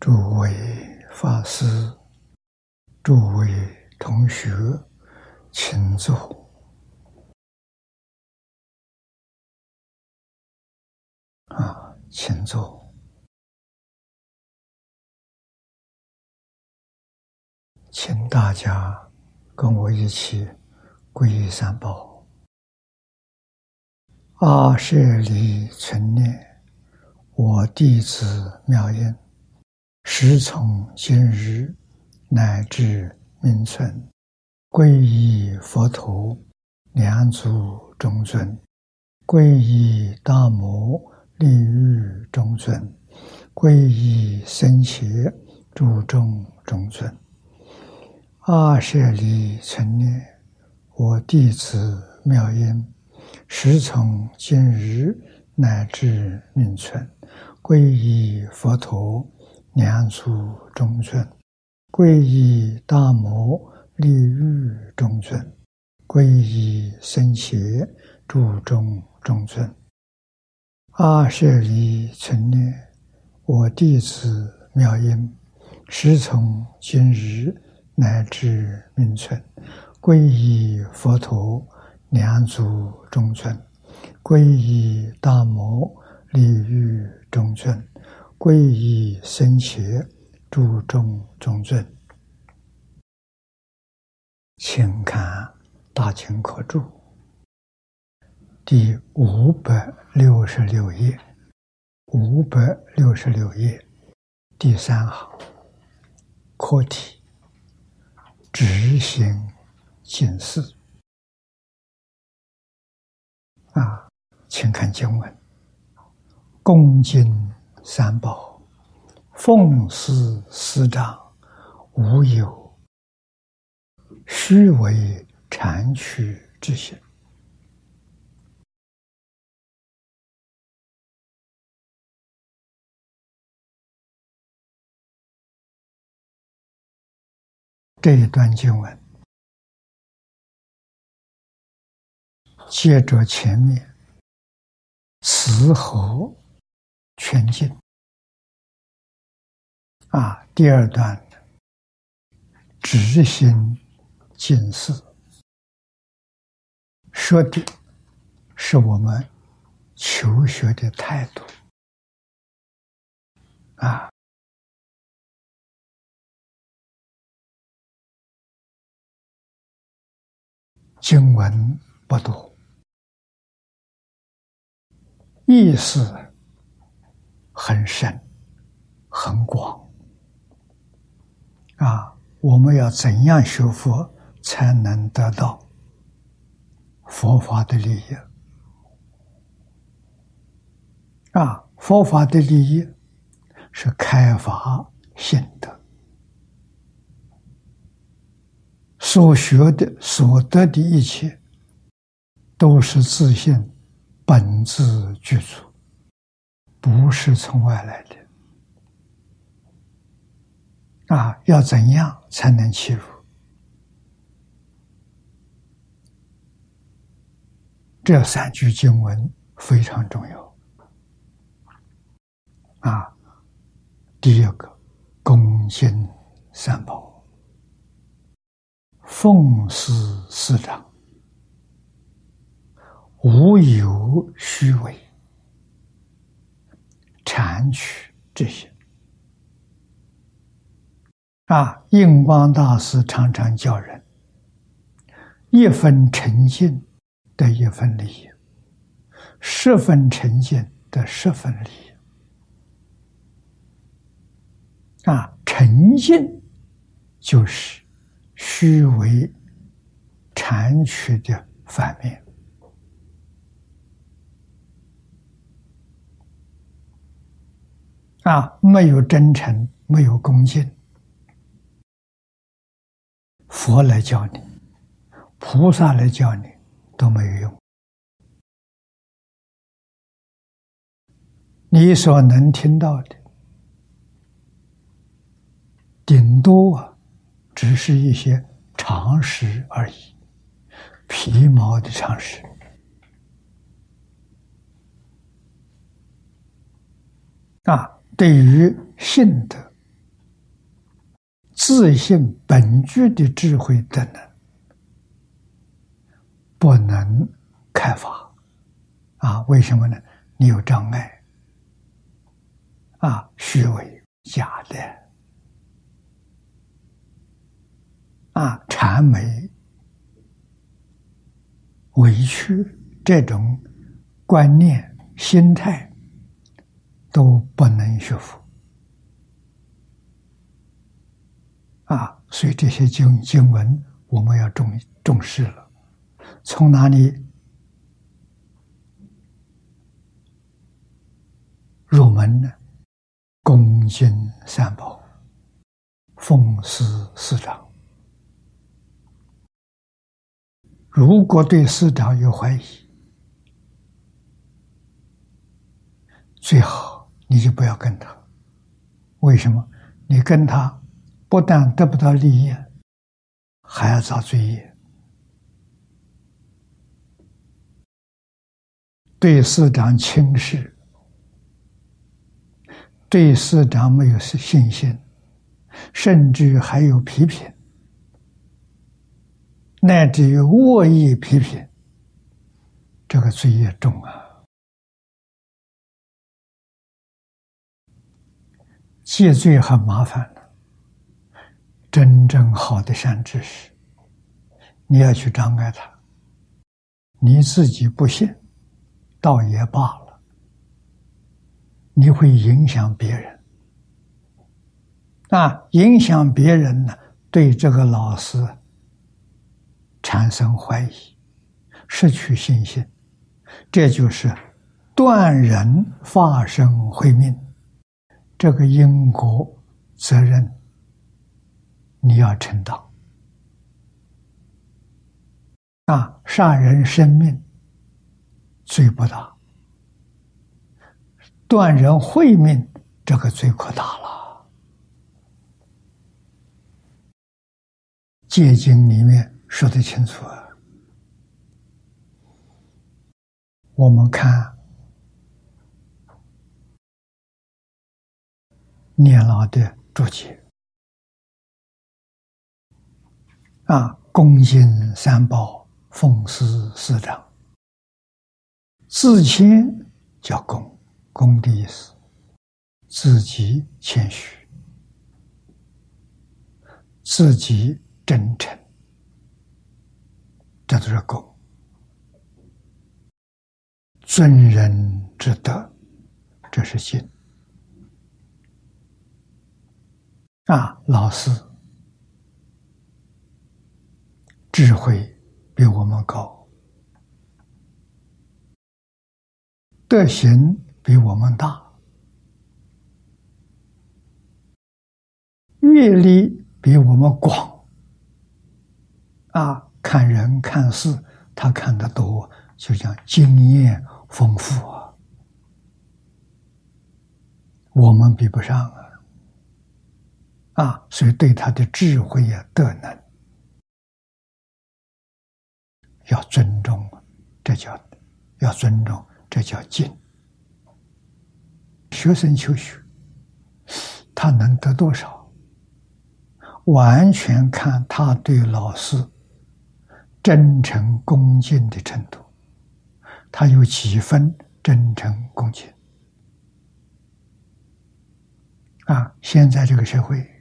诸位法师、诸位同学，请坐。啊，请坐，请大家跟我一起皈依三宝。阿舍离存念，我弟子妙音。时从今日乃至命存，皈依佛陀，两祖中尊；皈依大摩利欲中尊；皈依僧伽诸众中尊。阿舍利成念，我弟子妙音，时从今日乃至命存，皈依佛陀。两祖中尊，皈依大摩利欲中尊，皈依僧伽诸众中尊。阿舍离存念，我弟子妙音，师从今日乃至命存，皈依佛陀两祖中尊，皈依大摩利欲中尊。皈依僧伽，诸众中尊，请看《大清课注》第五百六十六页，五百六十六页第三行课题：执行警示。啊，请看经文，恭敬。三宝，奉事师长，无有虚伪谄曲之心。这一段经文，接着前面慈和。全进啊，第二段执行警示，说的是我们求学的态度啊。经文不多，意思。很深，很广啊！我们要怎样学佛才能得到佛法的利益？啊，佛法的利益是开发心得，所学的、所得的一切，都是自信本自具足。不是从外来的啊！要怎样才能起入？这三句经文非常重要啊！第一个，恭敬三宝，奉事师长，无有虚伪。禅取这些啊，印光大师常常叫人一分诚信得一分利益，十分诚信得十分利益。啊，诚信就是虚伪禅取的反面。啊，没有真诚，没有恭敬，佛来教你，菩萨来教你，都没有用。你所能听到的，顶多啊，只是一些常识而已，皮毛的常识。啊。对于性德、自信本具的智慧等能，不能开发啊？为什么呢？你有障碍啊，虚伪、假的啊，谄媚、委屈这种观念、心态都不能学佛。啊，所以这些经经文我们要重重视了。从哪里入门呢？恭敬三宝，奉师师长。如果对师长有怀疑，最好你就不要跟他。为什么？你跟他。不但得不到利益，还要遭罪业。对师长轻视，对师长没有信心，甚至还有批评，乃至于恶意批评，这个罪业重啊！戒罪很麻烦。真正好的善知识，你要去障碍他，你自己不信，倒也罢了。你会影响别人，啊，影响别人呢，对这个老师产生怀疑，失去信心，这就是断人发生慧命，这个因果责任。你要承担啊！杀人生命罪不大，断人慧命这个罪可大了。戒经里面说的清楚啊，我们看年老的注解。啊，恭敬三宝，奉师师长。自谦叫恭，恭的意思，自己谦虚，自己真诚，这都是恭。尊人之德，这是敬。啊，老师。智慧比我们高，德行比我们大，阅历比我们广，啊，看人看事，他看得多，就讲经验丰富啊，我们比不上啊，啊，所以对他的智慧呀、德能。要尊重，这叫要尊重，这叫敬。学生求学，他能得多少，完全看他对老师真诚恭敬的程度。他有几分真诚恭敬啊？现在这个社会。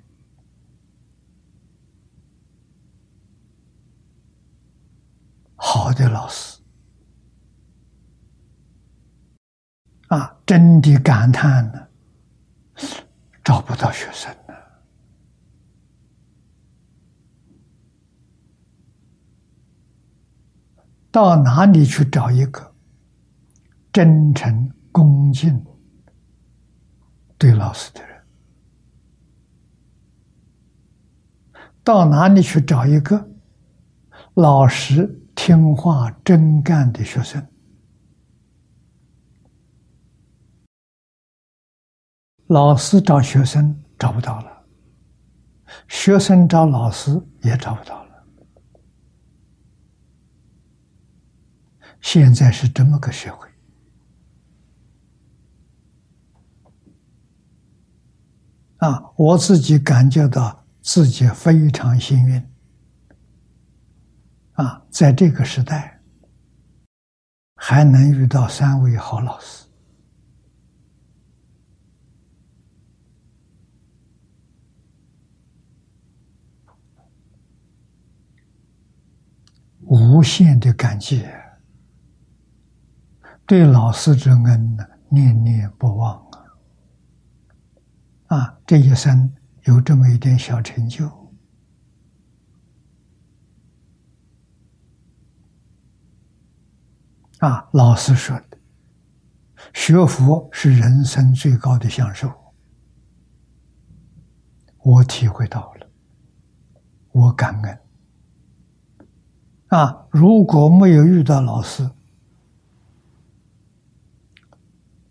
好的老师啊，真的感叹呢，找不到学生了。到哪里去找一个真诚恭敬对老师的人？到哪里去找一个老实？听话真干的学生，老师找学生找不到了，学生找老师也找不到了。现在是这么个社会啊！我自己感觉到，自己非常幸运啊，在这个时代还能遇到三位好老师。无限的感激，对老师之恩呢，念念不忘啊！啊，这一生有这么一点小成就，啊，老师说的，学佛是人生最高的享受，我体会到了，我感恩。啊！如果没有遇到老师，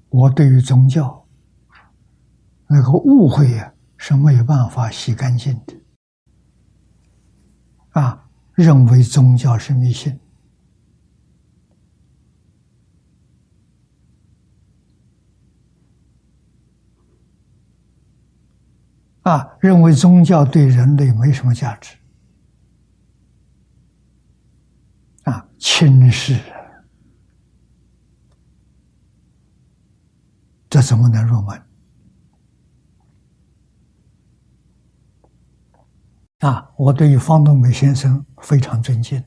我对于宗教那个误会呀是没有办法洗干净的。啊，认为宗教是迷信，啊，认为宗教对人类没什么价值。啊轻视，这怎么能入门？啊！我对于方东美先生非常尊敬，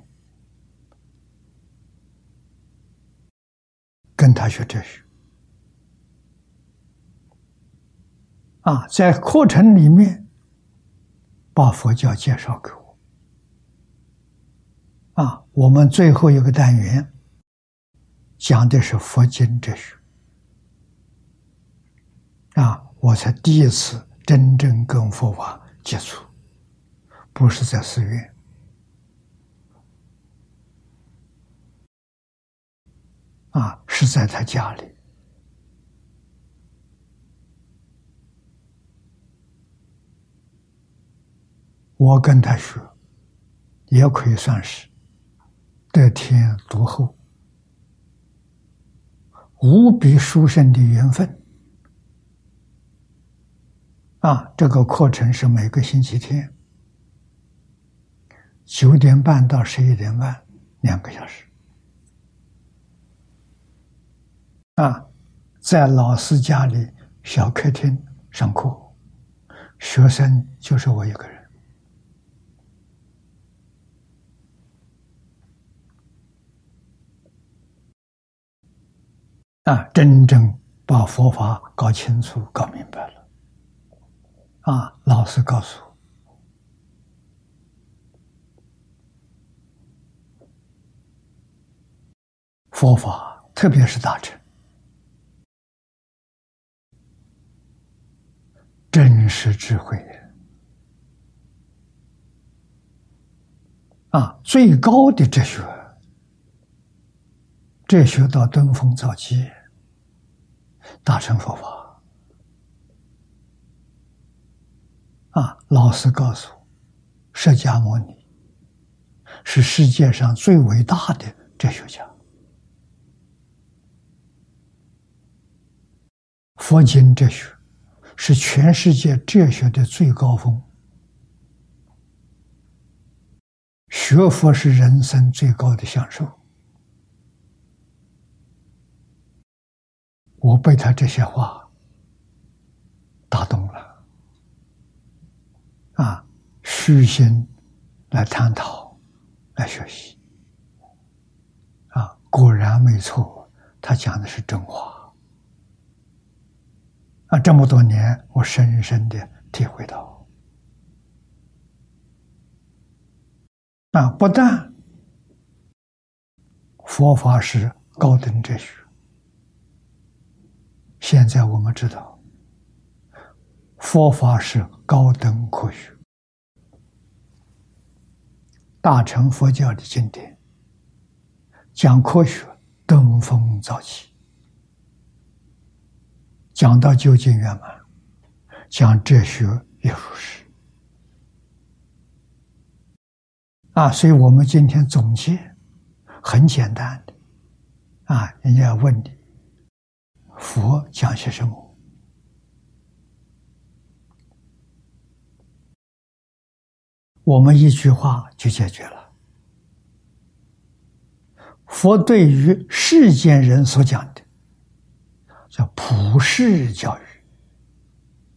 跟他学哲学。啊，在课程里面把佛教介绍给我。啊，我们最后一个单元讲的是佛经哲学。啊，我才第一次真正跟佛法接触，不是在寺院，啊，是在他家里。我跟他学，也可以算是。得天独厚，无比殊胜的缘分啊！这个课程是每个星期天九点半到十一点半，两个小时啊，在老师家里小客厅上课，学生就是我一个人。啊，真正把佛法搞清楚、搞明白了，啊，老师告诉，佛法特别是大乘，真实智慧。啊，最高的哲学，哲学到登峰造极。大乘佛法啊！老师告诉，释迦牟尼是世界上最伟大的哲学家。佛经哲学是全世界哲学的最高峰，学佛是人生最高的享受。我被他这些话打动了，啊，虚心来探讨，来学习，啊，果然没错，他讲的是真话，啊，这么多年我深深的体会到，啊，不但佛法是高等哲学。现在我们知道，佛法是高等科学，大乘佛教的经典讲科学登峰造极，讲到究竟圆满，讲哲学也如是。啊，所以我们今天总结很简单的，啊，人家问你。佛讲些什么？我们一句话就解决了。佛对于世间人所讲的，叫普世教育，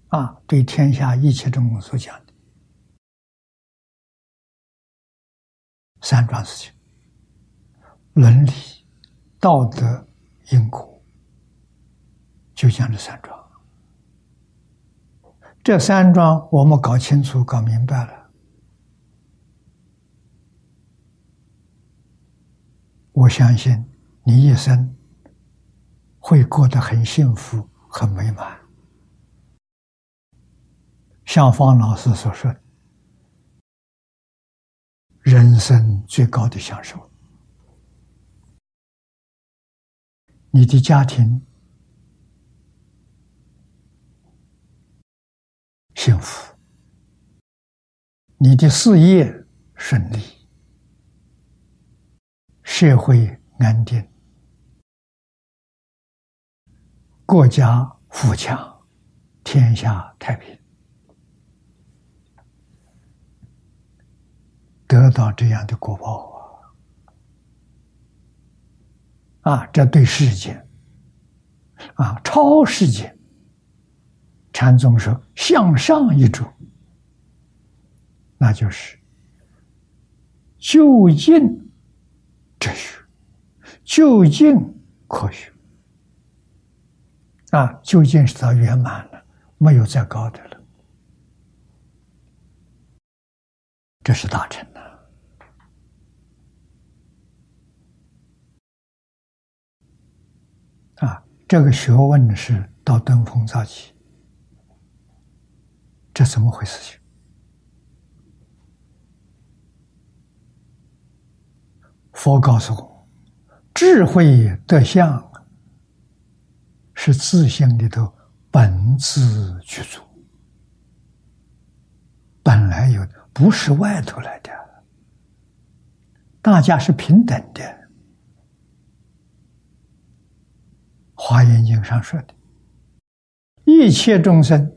啊，对天下一切众生所讲的三桩事情：伦理、道德、因果，就讲这三桩。这三桩我们搞清楚、搞明白了。我相信你一生会过得很幸福、很美满。像方老师所说，人生最高的享受，你的家庭幸福，你的事业顺利。社会安定，国家富强，天下太平，得到这样的果报啊！啊，这对世间啊，超世间，禅宗说向上一主，那就是就近。哲学究竟科学啊，究竟是它圆满了，没有再高的了。这是大成呐！啊，这个学问是到登峰造极，这怎么回事？情？佛告诉我，智慧德相是自性里头本自具足，本来有的，不是外头来的。大家是平等的，《华严经》上说的，一切众生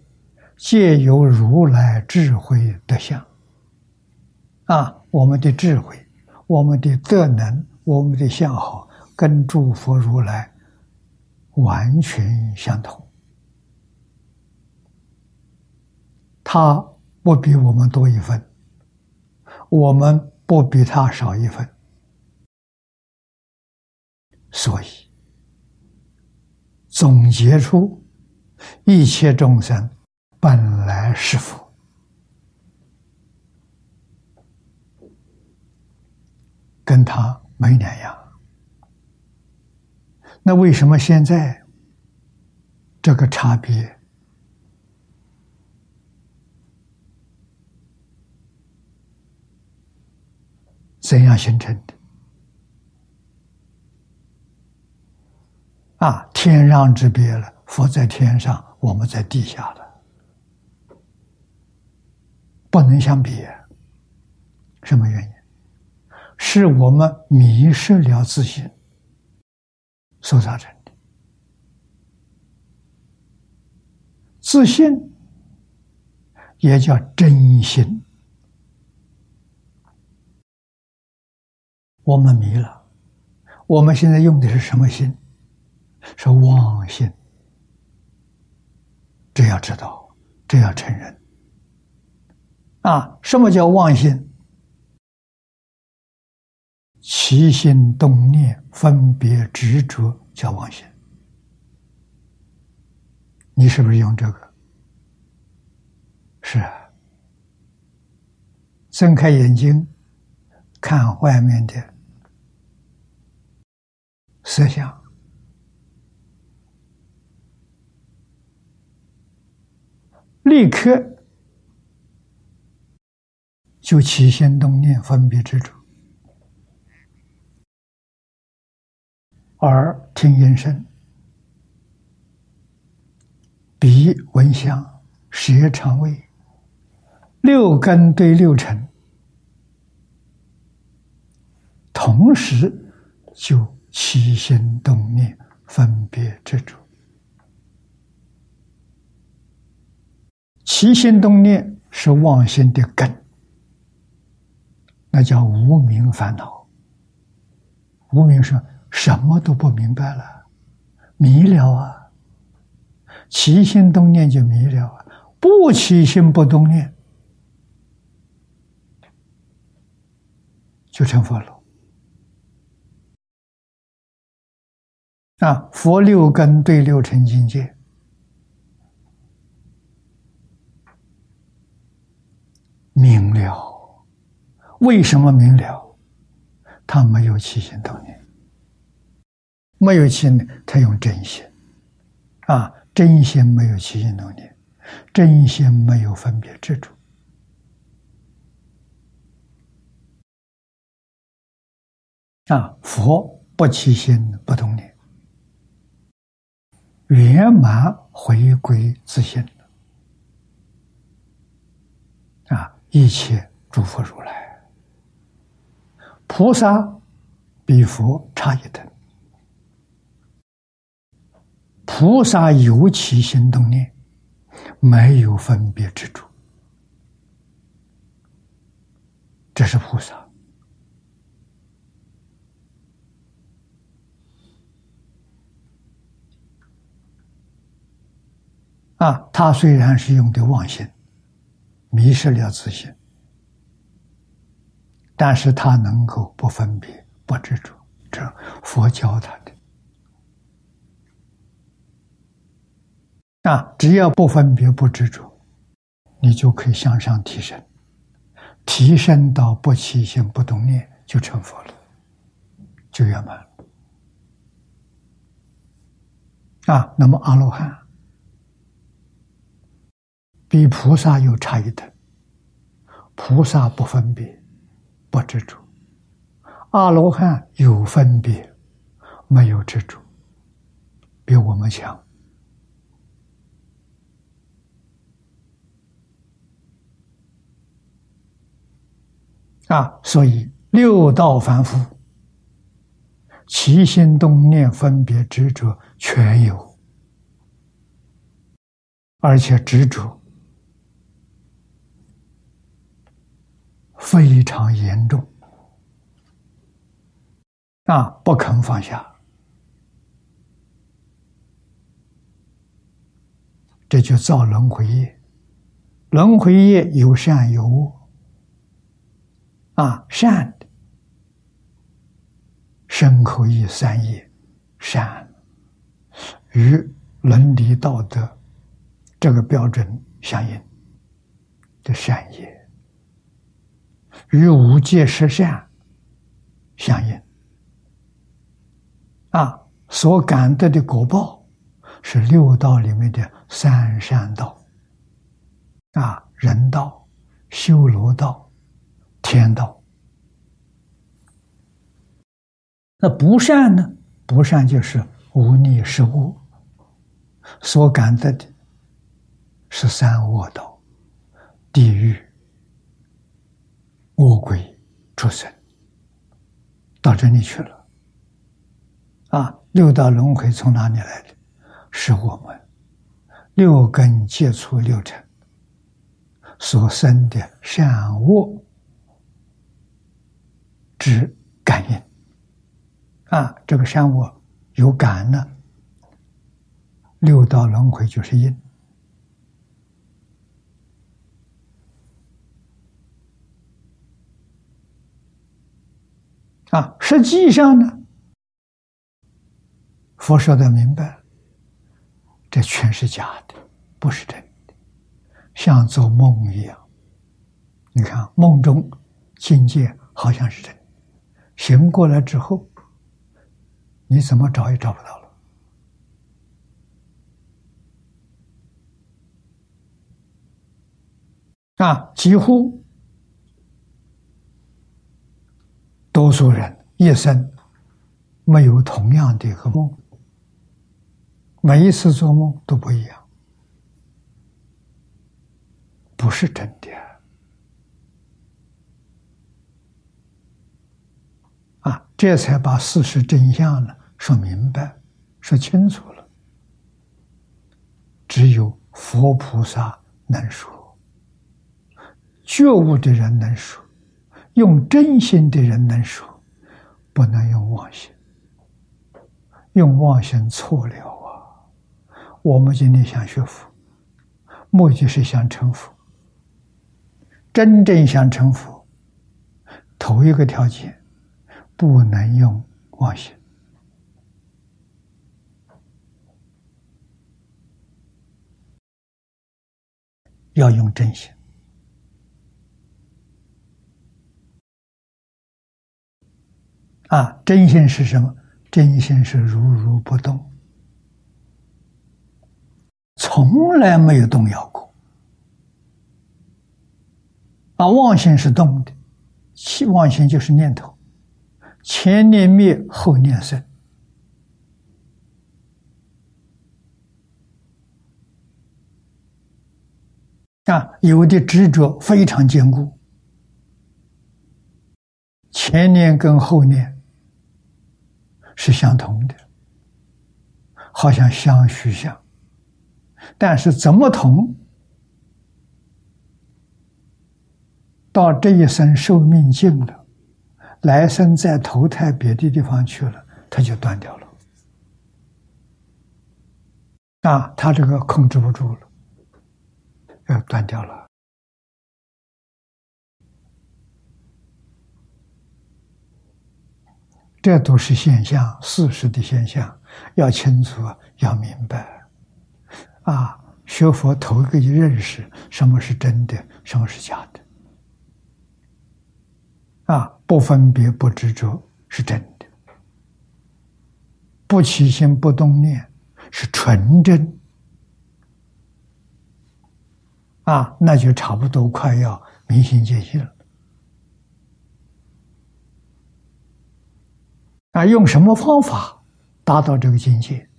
借由如来智慧德相。啊，我们的智慧。我们的德能，我们的相好，跟诸佛如来完全相同。他不比我们多一分，我们不比他少一分，所以总结出一切众生本来是佛。跟他没两样，那为什么现在这个差别怎样形成的？啊，天壤之别了，佛在天上，我们在地下了，不能相比，什么原因？是我们迷失了自信所造成的。自信也叫真心，我们迷了。我们现在用的是什么心？是妄心。这要知道，这要承认。啊，什么叫妄心？起心动念、分别执着叫妄心，你是不是用这个？是啊。睁开眼睛，看外面的色相，立刻就起心动念、分别执着。耳听音声，鼻闻香，舌尝味，六根对六尘，同时就起心动念，分别执着。起心动念是妄心的根，那叫无明烦恼。无明是什么都不明白了，迷了啊！起心动念就迷了啊！不起心不动念，就成佛了。啊，佛六根对六尘境界明了。为什么明了？他没有起心动念，没有起，他用真心。啊，真心没有起心动念，真心没有分别执着。啊，佛不起心不动念，圆满回归自信啊，一切诸佛如来。菩萨比佛差一等，菩萨有起心动念，没有分别之处，这是菩萨。啊，他虽然是用的妄心，迷失了自信。但是他能够不分别、不执着，这佛教他的啊，只要不分别、不执着，你就可以向上提升，提升到不起心、不动念，就成佛了，就圆满了啊。那么阿罗汉比菩萨又差一等，菩萨不分别。不执着，阿罗汉有分别，没有执着，比我们强啊！所以六道凡夫，起心动念、分别执着全有，而且执着。非常严重啊！不肯放下，这就造轮回业。轮回业有善有恶啊，善的身口意三业，善与伦理道德这个标准相应的善业。与五戒十善相应啊，所感得的果报是六道里面的三善道啊，人道、修罗道、天道。那不善呢？不善就是无逆失恶，所感得的是三恶道、地狱。魔鬼出生到这里去了，啊！六道轮回从哪里来的？是我们六根接触六尘所生的善恶之感应，啊！这个善恶有感呢，六道轮回就是因。啊，实际上呢，佛说的明白，这全是假的，不是真的，像做梦一样。你看梦中境界好像是真，醒过来之后，你怎么找也找不到了。啊，几乎。多数人一生没有同样的一个梦，每一次做梦都不一样，不是真的啊！这才把事实真相呢说明白、说清楚了。只有佛菩萨能说，觉悟的人能说。用真心的人能说，不能用妄心。用妄心错了啊！我们今天想学佛，目的是想成佛。真正想成佛，头一个条件，不能用妄心，要用真心。啊，真心是什么？真心是如如不动，从来没有动摇过。啊，妄心是动的，气妄心就是念头，前念灭，后念生。啊，有的执着非常坚固，前念跟后念。是相同的，好像相虚相，但是怎么同？到这一生寿命尽了，来生再投胎别的地方去了，它就断掉了。啊，他这个控制不住了，要断掉了。这都是现象，事实的现象，要清楚，要明白。啊，学佛头一个就认识什么是真的，什么是假的。啊，不分别，不执着是真的；不起心，不动念是纯真。啊，那就差不多快要明心见性了。啊，用什么方法达到这个境界？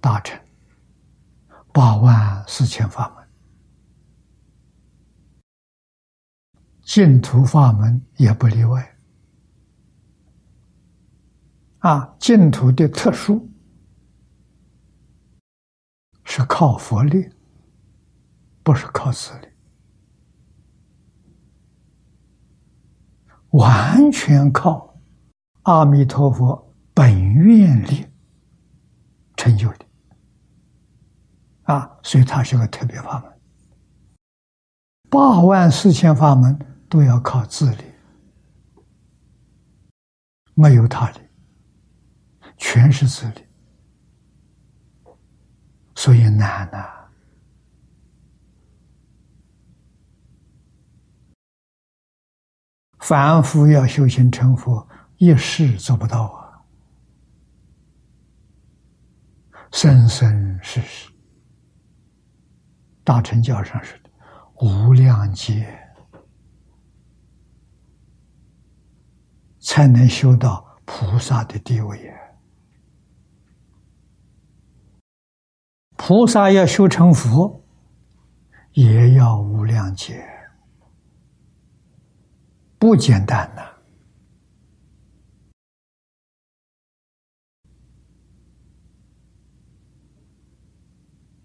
大成八万四千法门，净土法门也不例外。啊，净土的特殊是靠佛力，不是靠自力。完全靠阿弥陀佛本愿力成就的啊，所以它是个特别法门。八万四千法门都要靠自力，没有他力，全是自力，所以难呐。凡夫要修行成佛，一世做不到啊！生生世世，大乘教上说的无量劫，才能修到菩萨的地位呀。菩萨要修成佛，也要无量劫。不简单呐！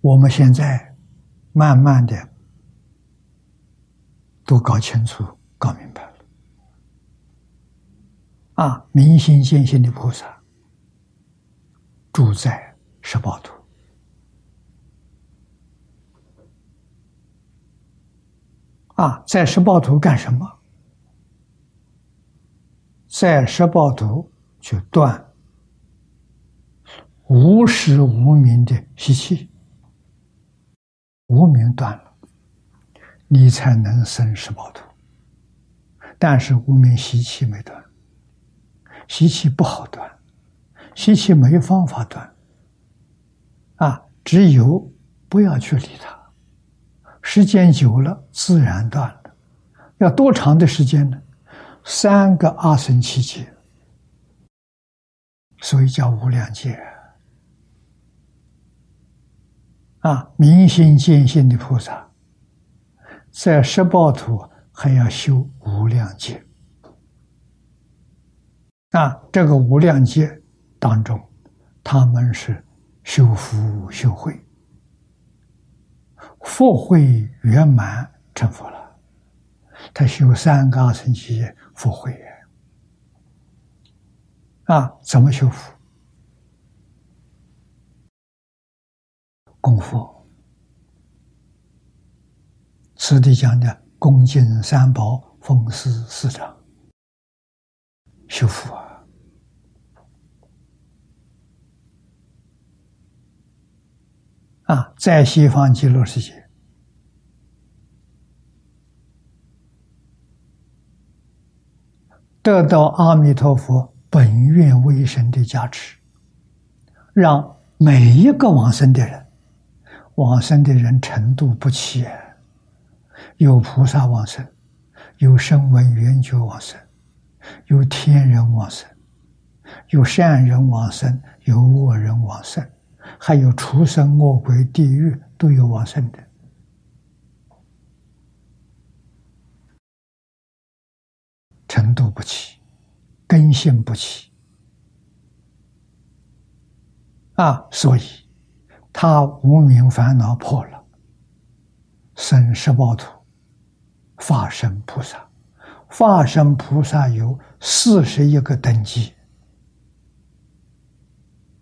我们现在慢慢的都搞清楚、搞明白了。啊，明心见性的菩萨住在十宝图，啊，在十宝图干什么？在十报图就断无始无明的习气，无明断了，你才能生十报图。但是无明习气没断，习气不好断，习气没方法断。啊，只有不要去理它，时间久了自然断了。要多长的时间呢？三个阿僧祇劫，所以叫无量劫。啊，明心见性的菩萨，在十报图还要修无量劫。啊，这个无量劫当中，他们是修福修慧，福慧圆满成佛了。他修三个层级复慧啊，怎么修复？功夫，此地讲的恭敬三宝，奉事四长，修复啊。啊，在西方极乐世界，得到阿弥陀佛本愿威神的加持，让每一个往生的人，往生的人程度不齐，有菩萨往生，有声闻缘觉往生，有天人往生，有善人往生，有恶人往生。还有畜生、恶鬼、地狱都有往生的，程度不齐，根性不齐啊，所以他无名烦恼破了，生十八土，化身菩萨。化身菩萨有四十一个等级，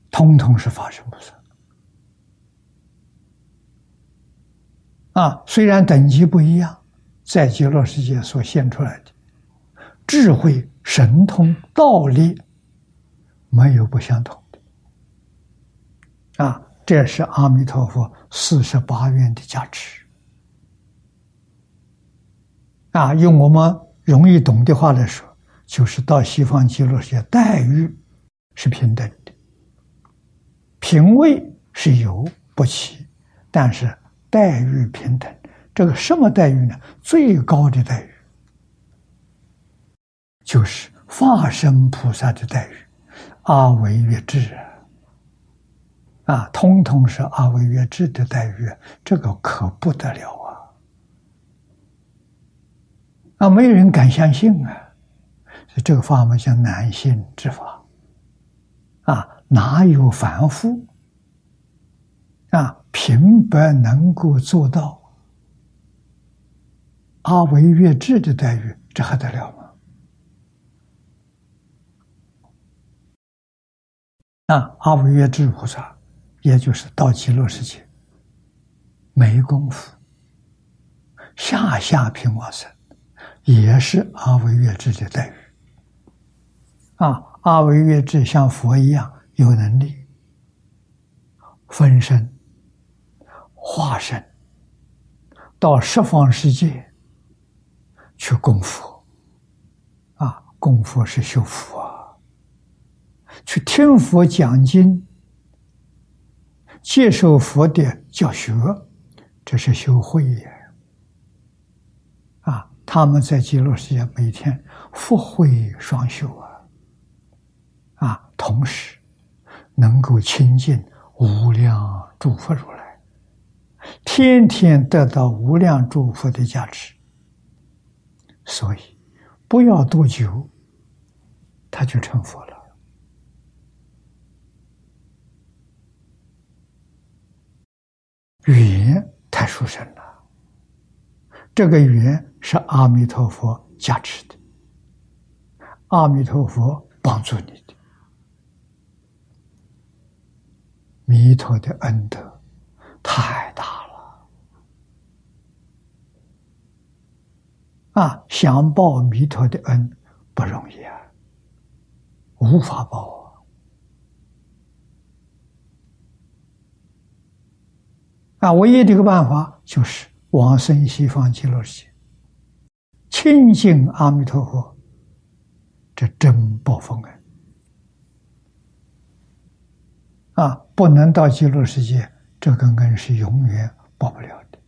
通通是化身菩萨。啊，虽然等级不一样，在极乐世界所现出来的智慧、神通、道力，没有不相同的。啊，这是阿弥陀佛四十八愿的价值。啊，用我们容易懂的话来说，就是到西方极乐世界，待遇是平等的，品位是有不齐，但是。待遇平等，这个什么待遇呢？最高的待遇就是化身菩萨的待遇，阿维越智啊，啊，通通是阿维越智的待遇，这个可不得了啊！啊，没人敢相信啊！所以这个法门叫难信之法啊，哪有凡夫啊？平白能够做到阿维越智的待遇，这还得了吗？那，阿维越智菩萨，也就是到极乐世界没功夫，下下品往生，也是阿维越智的待遇。啊，阿维越智像佛一样有能力分身。化身到十方世界去供佛啊，供佛是修福啊，去听佛讲经，接受佛的教学，这是修慧也啊。他们在极乐世界每天福慧双修啊，啊，同时能够亲近无量诸佛如来。天天得到无量诸佛的加持，所以不要多久，他就成佛了。缘太殊胜了，这个缘是阿弥陀佛加持的，阿弥陀佛帮助你的，弥陀的恩德太大了。啊，想报弥陀的恩不容易啊，无法报啊！啊，唯一的一个办法就是往生西方极乐世界，亲近阿弥陀佛，这真报佛恩啊！不能到极乐世界，这个恩是永远报不了的。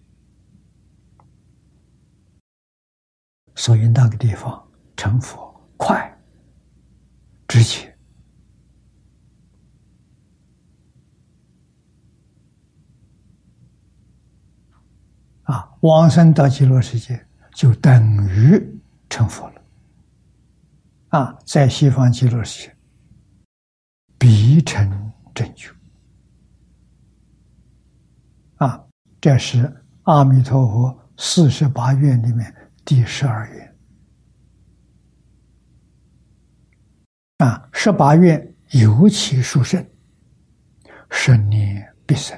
所以那个地方成佛快、直接啊！往生到极乐世界就等于成佛了啊！在西方极乐世界必成正觉啊！这是阿弥陀佛四十八愿里面。第十二愿啊，十八愿尤其殊胜，生念必生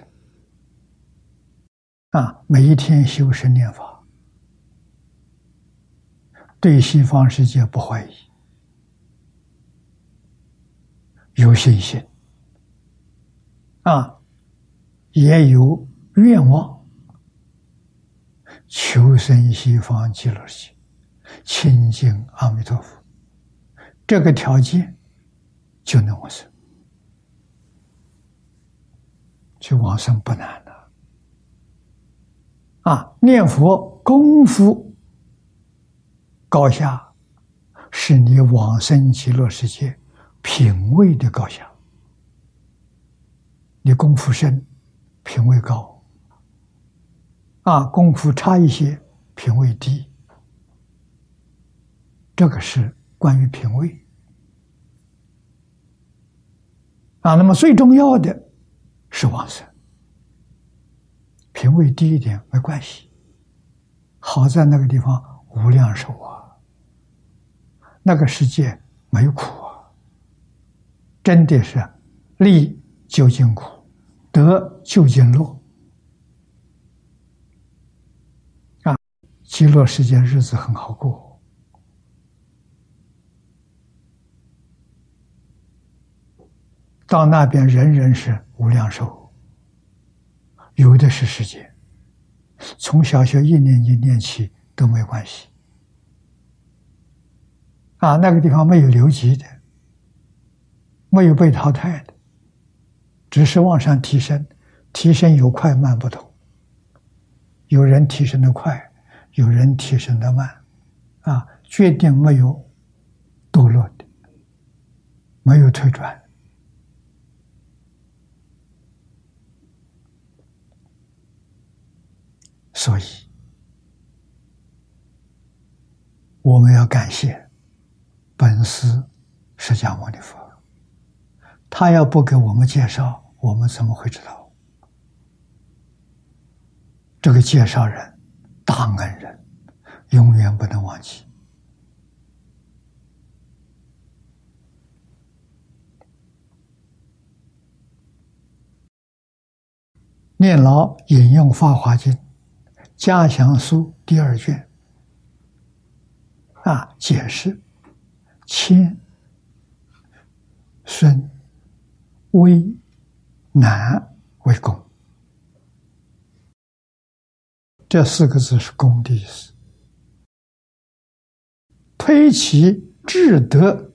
啊！每一天修身念法，对西方世界不怀疑，有信心啊，也有愿望。求生西方极乐世界，亲近阿弥陀佛，这个条件就能往生。去往生不难的啊！念佛功夫高下，是你往生极乐世界品位的高下。你功夫深，品位高。啊，功夫差一些，品位低，这个是关于品位。啊，那么最重要的是往生，品位低一点没关系，好在那个地方无量寿啊，那个世界没苦啊，真的是利究竟苦，得究竟乐啊。极乐世界日子很好过，到那边人人是无量寿，有的是时间，从小学一年级念起都没关系。啊，那个地方没有留级的，没有被淘汰的，只是往上提升，提升有快慢不同，有人提升的快。有人提升的慢，啊，决定没有堕落的，没有退转，所以我们要感谢本师释迦牟尼佛，他要不给我们介绍，我们怎么会知道？这个介绍人。大恩人，永远不能忘记。念老引用《法华经》加祥书第二卷啊，解释谦、孙、威、难为公。这四个字是公的意思，推其至德，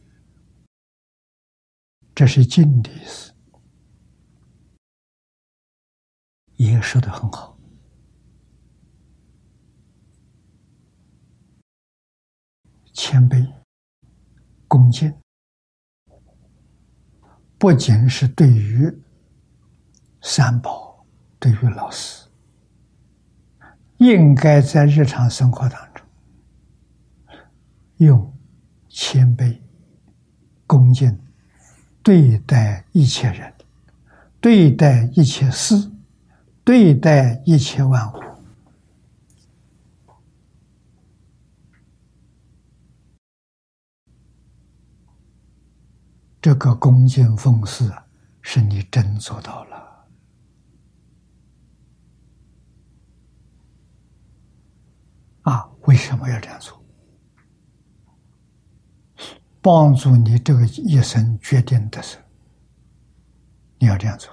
这是敬的意思，也说的很好。谦卑、恭敬，不仅是对于三宝，对于老师。应该在日常生活当中，用谦卑、恭敬对待一切人，对待一切事，对待一切万物。这个恭敬奉事，是你真做到了。啊，为什么要这样做？帮助你这个一生决定的事，你要这样做。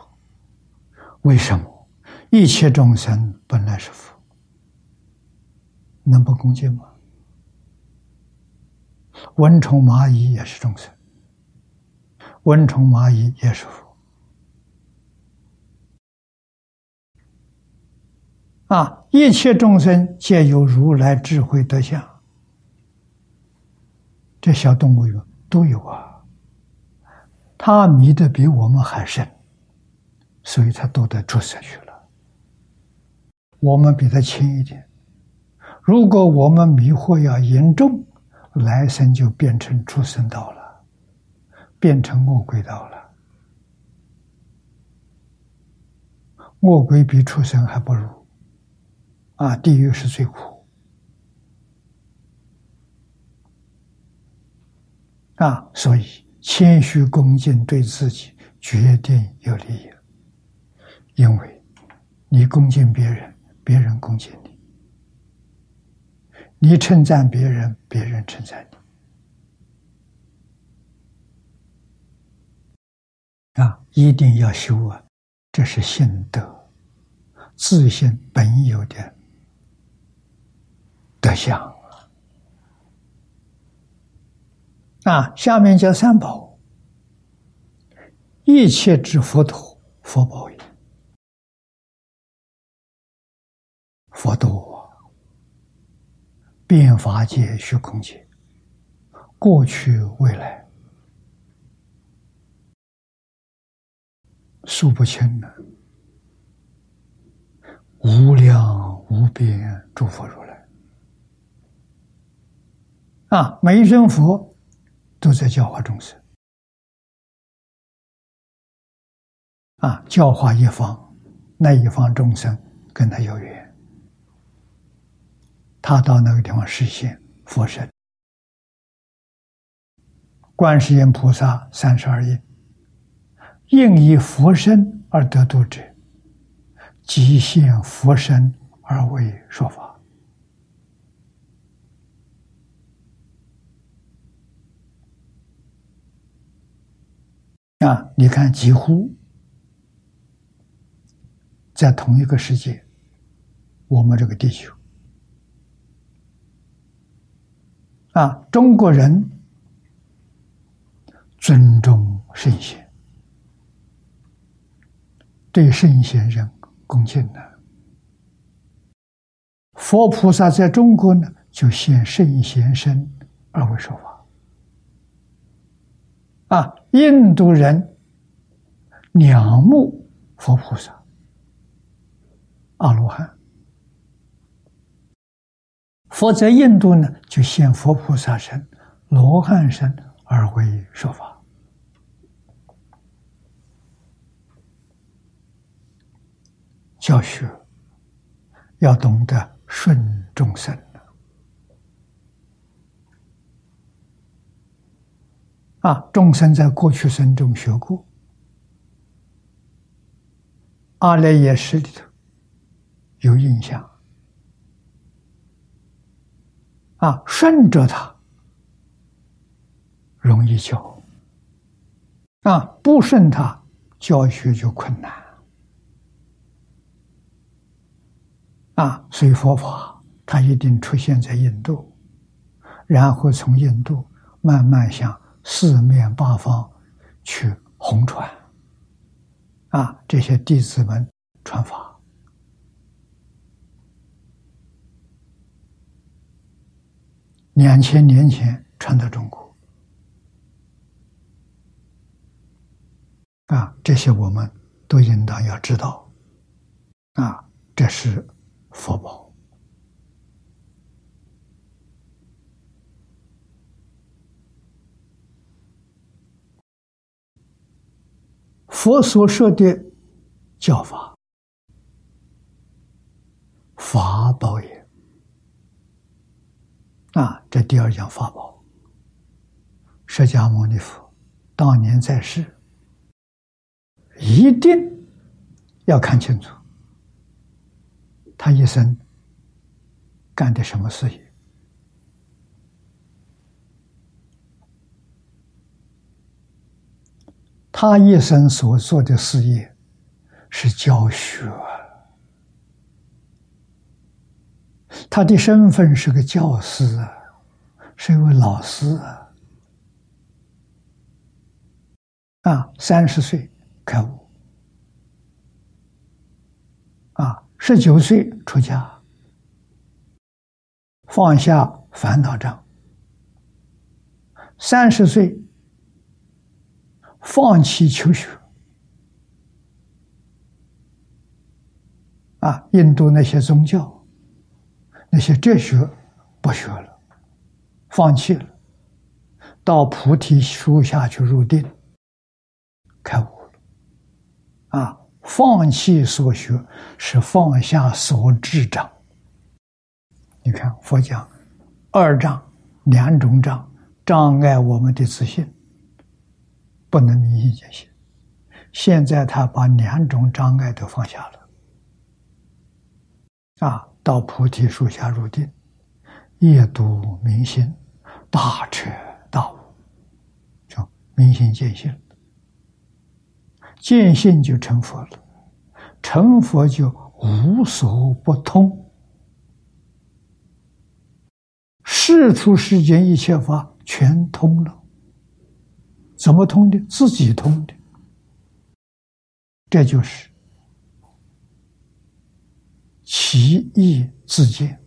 为什么？一切众生本来是佛，能不恭敬吗？蚊虫蚂蚁也是众生，蚊虫蚂蚁也是佛。啊！一切众生皆有如来智慧德相，这小动物有都有啊。他迷的比我们还深，所以他都得出色去了。我们比他轻一点。如果我们迷惑要严重，来生就变成畜生道了，变成恶鬼道了。恶鬼比畜生还不如，啊，地狱是最苦。啊，所以谦虚恭敬对自己决定有利益，因为你恭敬别人，别人恭敬你；你称赞别人，别人称赞你。啊，一定要修啊！这是心德，自信本有的德相啊。下面叫三宝，一切之佛陀，佛宝也。佛多，变法界、虚空界，过去、未来。数不清的，无量无边诸佛如来啊！每一尊佛都在教化众生啊，教化一方，那一方众生跟他有缘，他到那个地方实现佛身，观世音菩萨三十二应。应以佛身而得度者，即现佛身而为说法。啊，你看，几乎在同一个世界，我们这个地球，啊，中国人尊重圣贤。对圣贤人恭敬的，佛菩萨在中国呢，就现圣贤身而为说法。啊，印度人仰慕佛菩萨、阿罗汉，佛在印度呢，就现佛菩萨身、罗汉身而为说法。教学要懂得顺众生啊！众生在过去生中学过，阿赖耶识里头有印象啊，顺着他容易教啊，不顺他教学就困难。啊，所以佛法它一定出现在印度，然后从印度慢慢向四面八方去红传。啊，这些弟子们传法，两千年前传到中国。啊，这些我们都应当要知道。啊，这是。佛宝，佛所说的教法，法宝也。啊，这第二讲法宝，释迦牟尼佛当年在世，一定要看清楚。他一生干的什么事业？他一生所做的事业是教学，他的身份是个教师啊，是一位老师啊。啊，三十岁开悟，啊。十九岁出家，放下烦恼障；三十岁放弃求学。啊，印度那些宗教、那些哲学不学了，放弃了，到菩提树下去入定，开悟了。啊。放弃所学是放下所知障。你看佛讲二障，两种障障碍我们的自信，不能明心见性。现在他把两种障碍都放下了，啊，到菩提树下入定，夜读明心，大彻大悟，叫明心见性，见性就成佛了，成佛就无所不通。世出世间一切法全通了，怎么通的？自己通的，这就是其意自见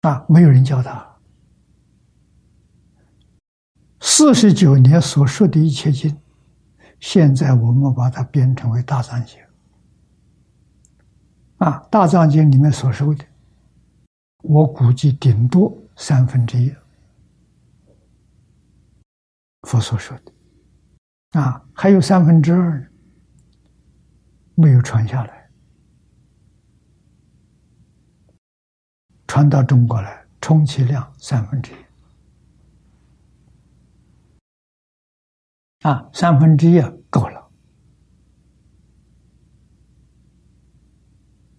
啊！没有人教他。四十九年所说的一切经，现在我们把它编成为大藏经啊！大藏经里面所说的。我估计顶多三分之一，佛所说的，啊，还有三分之二没有传下来，传到中国来，充其量三分之一，啊，三分之一够了。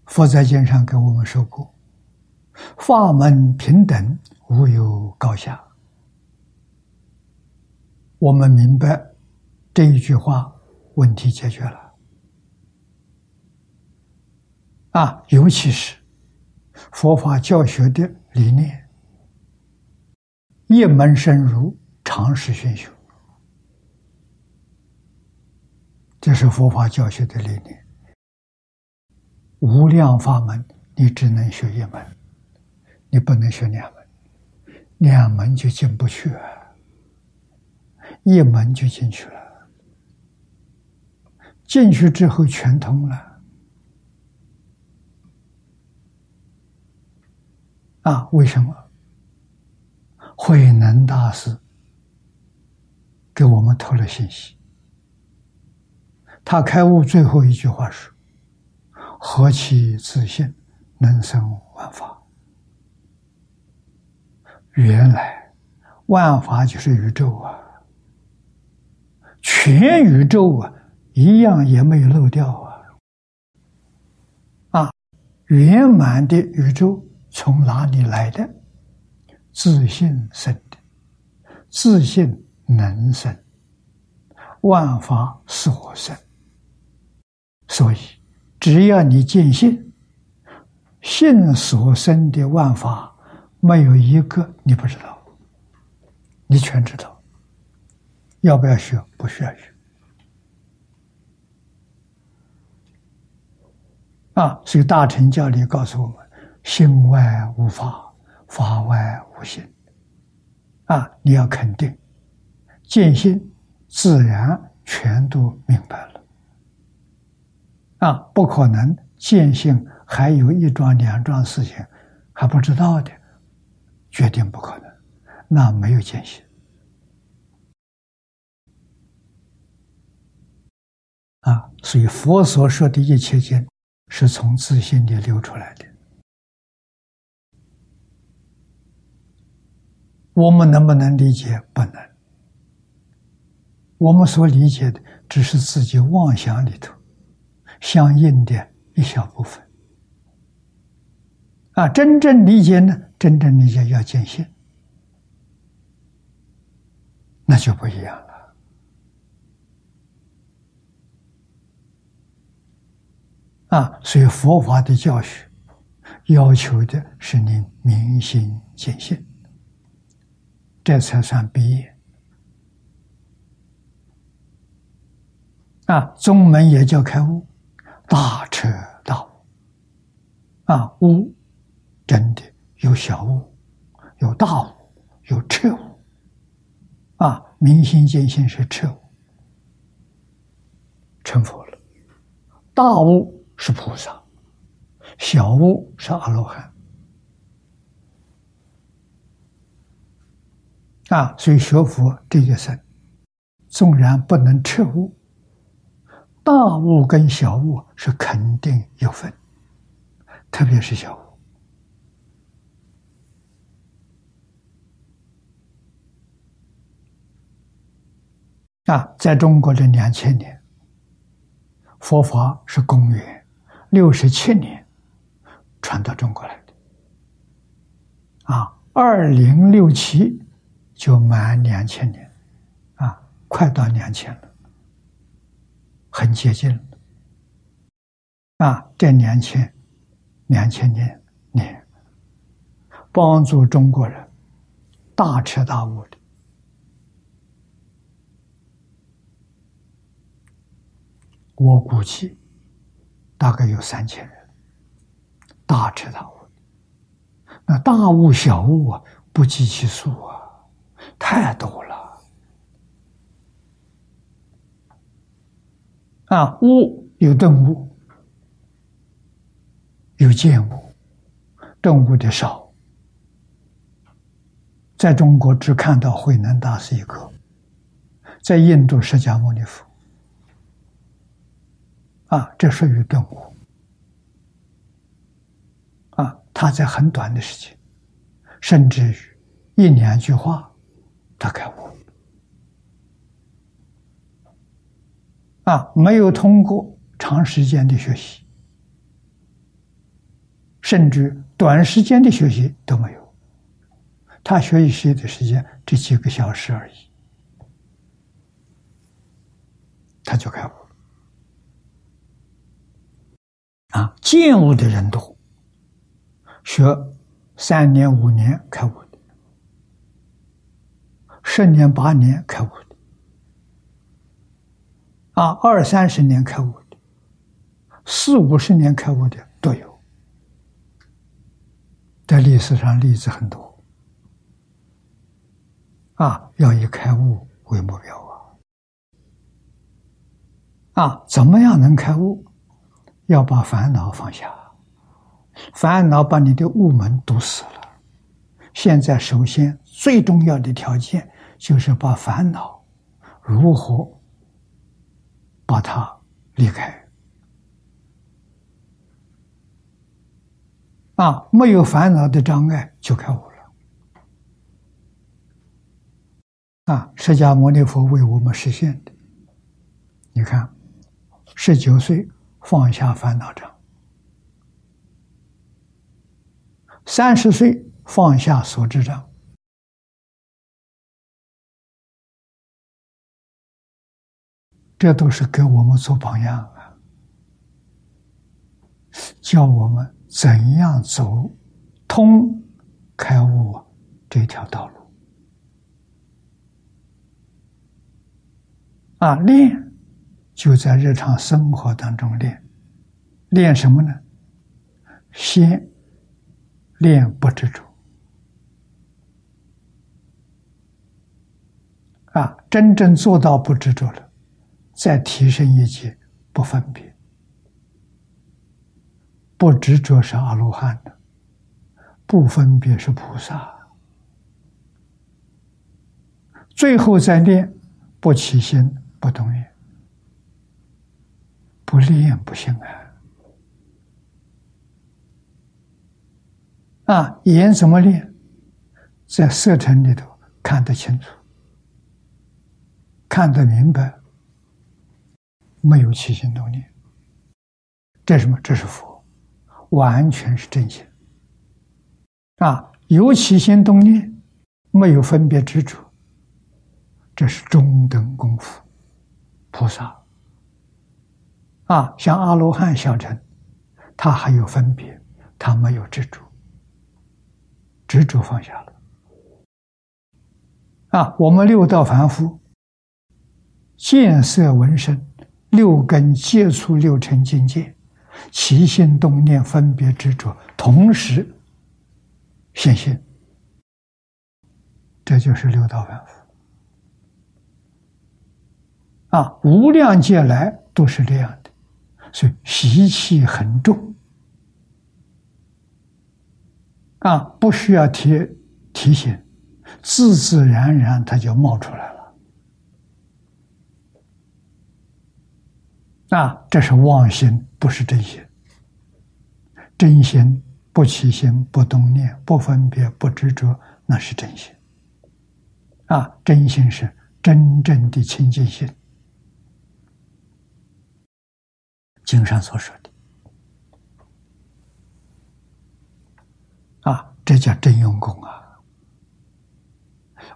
佛在经上给我们说过。法门平等，无有高下。我们明白这一句话，问题解决了。啊，尤其是佛法教学的理念，一门深入，常识熏修，这是佛法教学的理念。无量法门，你只能学一门。你不能学两门，两门就进不去啊，一门就进去了，进去之后全通了。啊，为什么？慧能大师给我们透了信息，他开悟最后一句话是：“何其自信，能生万法。”原来万法就是宇宙啊，全宇宙啊，一样也没有漏掉啊！啊，圆满的宇宙从哪里来的？自信生的，自信能生，万法所生。所以，只要你见信，信所生的万法。没有一个你不知道，你全知道。要不要学？不需要学。啊，所以大乘教里告诉我们：心外无法，法外无心。啊，你要肯定，见性自然全都明白了。啊，不可能见性还有一桩两桩事情还不知道的。决定不可能，那没有见性啊！所以佛所说的一切见，是从自信里流出来的。我们能不能理解？不能。我们所理解的，只是自己妄想里头相应的一小部分。啊，真正理解呢？真正理解要见性，那就不一样了。啊，所以佛法的教学要求的是你明心见性，这才算毕业。啊，宗门也叫开悟，大彻大悟。啊，悟。真的有小悟，有大悟，有彻悟。啊，明心见性是彻悟，成佛了；大悟是菩萨，小悟是阿罗汉。啊，所以学佛这一生，纵然不能彻悟，大悟跟小悟是肯定有分，特别是小悟。啊，在中国的两千年，佛法是公元六十七年传到中国来的。啊，二零六七就满两千年，啊，快到两千了。很接近。啊，这两千两千年年，帮助中国人大彻大悟的。我估计大概有三千人，大彻大悟。那大悟小悟啊，不计其数啊，太多了。啊，悟有顿悟，有见悟，顿悟的少，在中国只看到慧能大师一个，在印度释迦牟尼佛。啊，这属于顿悟。啊，他在很短的时间，甚至于一两句话，他开悟。啊，没有通过长时间的学习，甚至短时间的学习都没有，他学习的时间这几个小时而已，他就开悟。啊，见悟的人多，学三年五年开悟的，十年八年开悟，啊，二三十年开悟的，四五十年开悟的都有，在历史上例子很多。啊，要以开悟为目标啊！啊，怎么样能开悟？要把烦恼放下，烦恼把你的悟门堵死了。现在首先最重要的条件就是把烦恼如何把它离开。啊，没有烦恼的障碍就开悟了。啊，释迦牟尼佛为我们实现的。你看，十九岁。放下烦恼障，三十岁放下所知障，这都是给我们做榜样啊！教我们怎样走通开悟这条道路啊！练。就在日常生活当中练，练什么呢？先练不执着啊，真正做到不执着了，再提升一级，不分别，不执着是阿罗汉的，不分别是菩萨，最后再练不起心不动念。不练不行啊！啊，言怎么练？在色尘里头看得清楚，看得明白，没有起心动念。这是什么？这是佛，完全是正心。啊，有起心动念，没有分别执着，这是中等功夫，菩萨。啊，像阿罗汉小乘，他还有分别，他没有执着，执着放下了。啊，我们六道凡夫，见色闻声，六根接触六尘境界，起心动念分别执着，同时现现，这就是六道凡夫。啊，无量劫来都是这样的。所以习气很重啊，不需要提提醒，自自然然它就冒出来了。啊，这是妄心，不是真心。真心不起心，不动念，不分别，不执着，那是真心。啊，真心是真正的清净心。经上所说的啊，这叫真用功啊！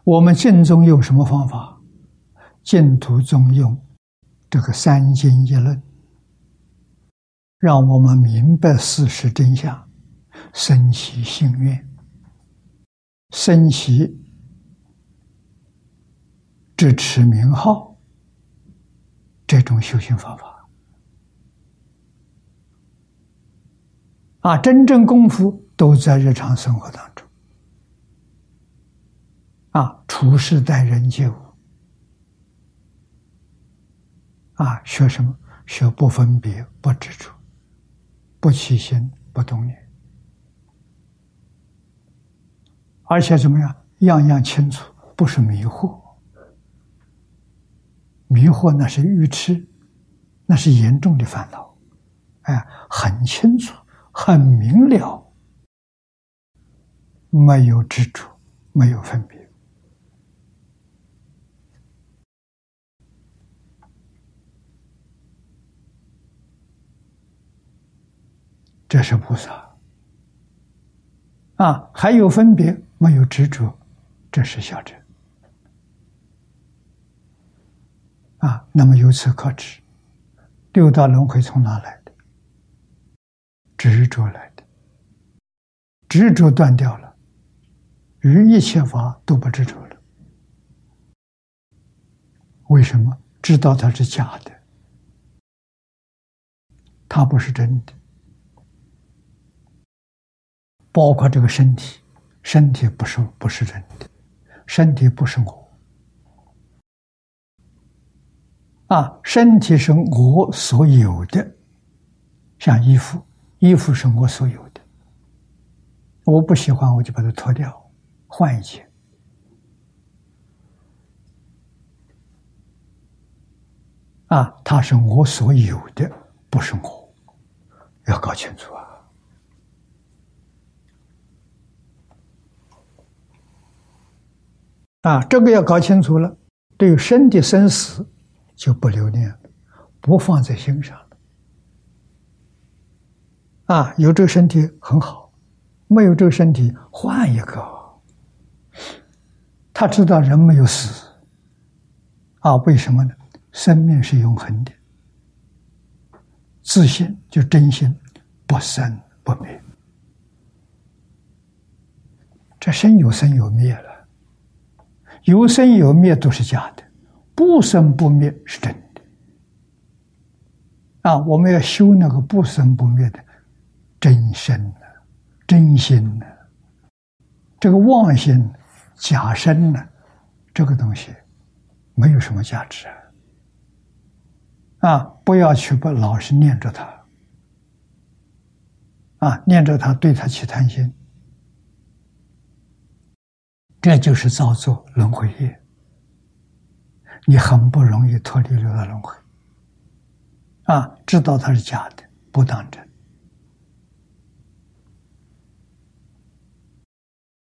我们净宗用什么方法？净土宗用这个三经一论，让我们明白事实真相，生起心愿，生起支持名号这种修行方法。啊，真正功夫都在日常生活当中。啊，处事待人接物。啊，学什么？学不分别，不执着，不起心，不动念，而且怎么样？样样清楚，不是迷惑。迷惑那是愚痴，那是严重的烦恼。哎，很清楚。很明了，没有执着，没有分别，这是菩萨。啊，还有分别，没有执着，这是小者。啊，那么由此可知，六道轮回从哪来的？执着来的，执着断掉了，于一切法都不执着了。为什么？知道它是假的，它不是真的。包括这个身体，身体不是不是真的，身体不是我啊，身体是我所有的，像衣服。衣服是我所有的，我不喜欢我就把它脱掉，换一件。啊，它是我所有的，不是我，要搞清楚啊！啊，这个要搞清楚了，对身的生死就不留恋了，不放在心上了。啊，有这个身体很好，没有这个身体换一个。他知道人没有死，啊，为什么呢？生命是永恒的，自信就真心，不生不灭。这生有生有灭了，有生有灭都是假的，不生不灭是真的。啊，我们要修那个不生不灭的。真身呢？真心呢？这个妄心、假身呢？这个东西没有什么价值啊！啊，不要去不老是念着它，啊，念着它对它起贪心，这就是造作轮回业，你很不容易脱离六道轮回。啊，知道它是假的，不当真。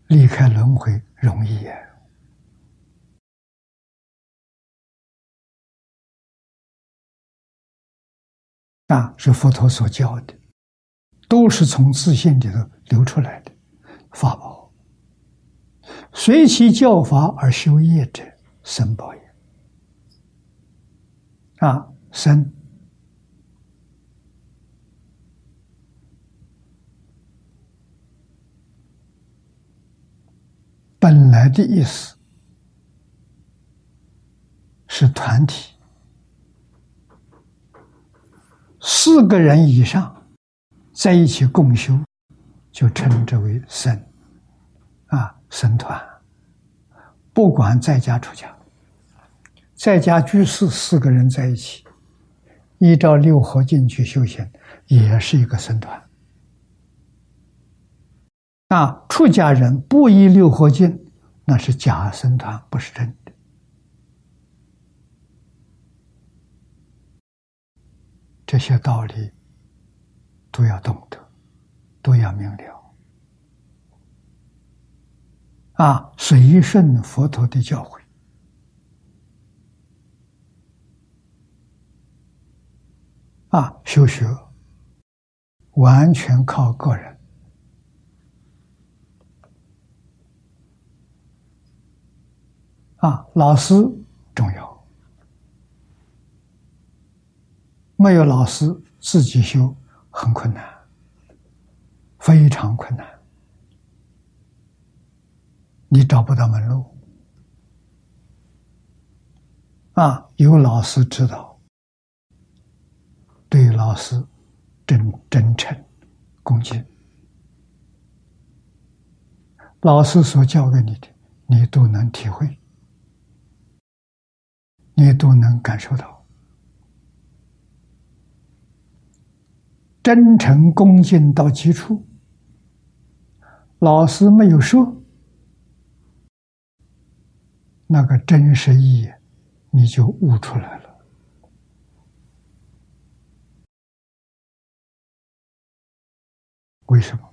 离开轮回容易呀！啊，是佛陀所教的，都是从自信里头流出来的法宝。随其教法而修业者，生报也。啊，生。本来的意思是团体，四个人以上在一起共修，就称之为僧，啊，僧团。不管在家出家，在家居士四个人在一起，依照六合敬去修行，也是一个僧团。那，出家人不依六合敬，那是假僧团，不是真的。这些道理都要懂得，都要明了。啊随顺佛陀的教诲。啊修学完全靠个人。啊老师重要。没有老师自己修很困难非常困难。你找不到门路啊，有老师指导。对老师真真诚、恭敬，老师所教给你的，你都能体会，你都能感受到。真诚恭敬到极处，老师没有说，那个真实意义，你就悟出来了。为什么？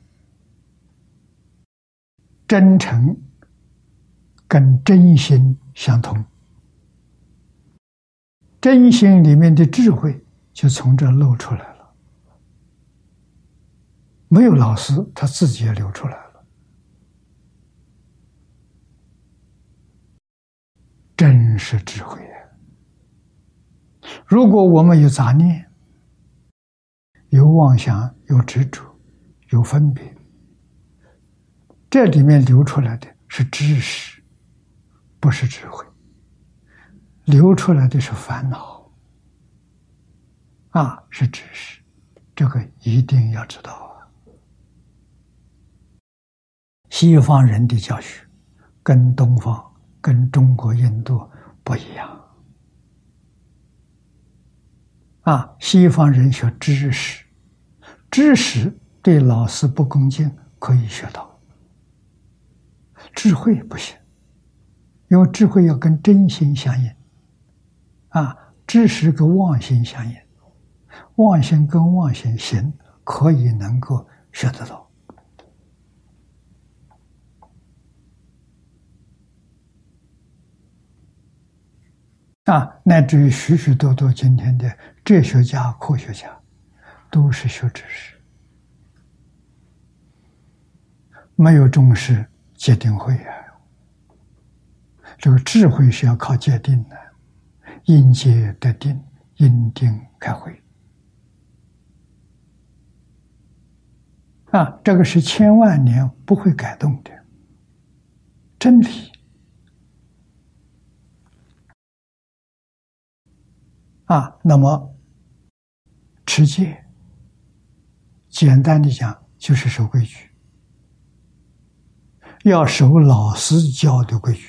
真诚跟真心相通，真心里面的智慧就从这露出来了。没有老师，他自己也流出来了。是智慧呀！如果我们有杂念、有妄想、有执着，有分别，这里面流出来的是知识，不是智慧；流出来的是烦恼，啊，是知识。这个一定要知道啊！西方人的教学跟东方、跟中国、印度不一样啊！西方人学知识，知识。对老师不恭敬，可以学到智慧不行，因为智慧要跟真心相应，啊，知识跟妄心相应，妄心跟妄心行，可以能够学得到，啊，乃至于许许多多今天的哲学家、科学家，都是学知识。没有重视戒定慧啊！这个智慧是要靠戒定的，因戒得定，因定开慧啊！这个是千万年不会改动的真理啊！那么持戒，简单的讲就是守规矩。要守老师教的规矩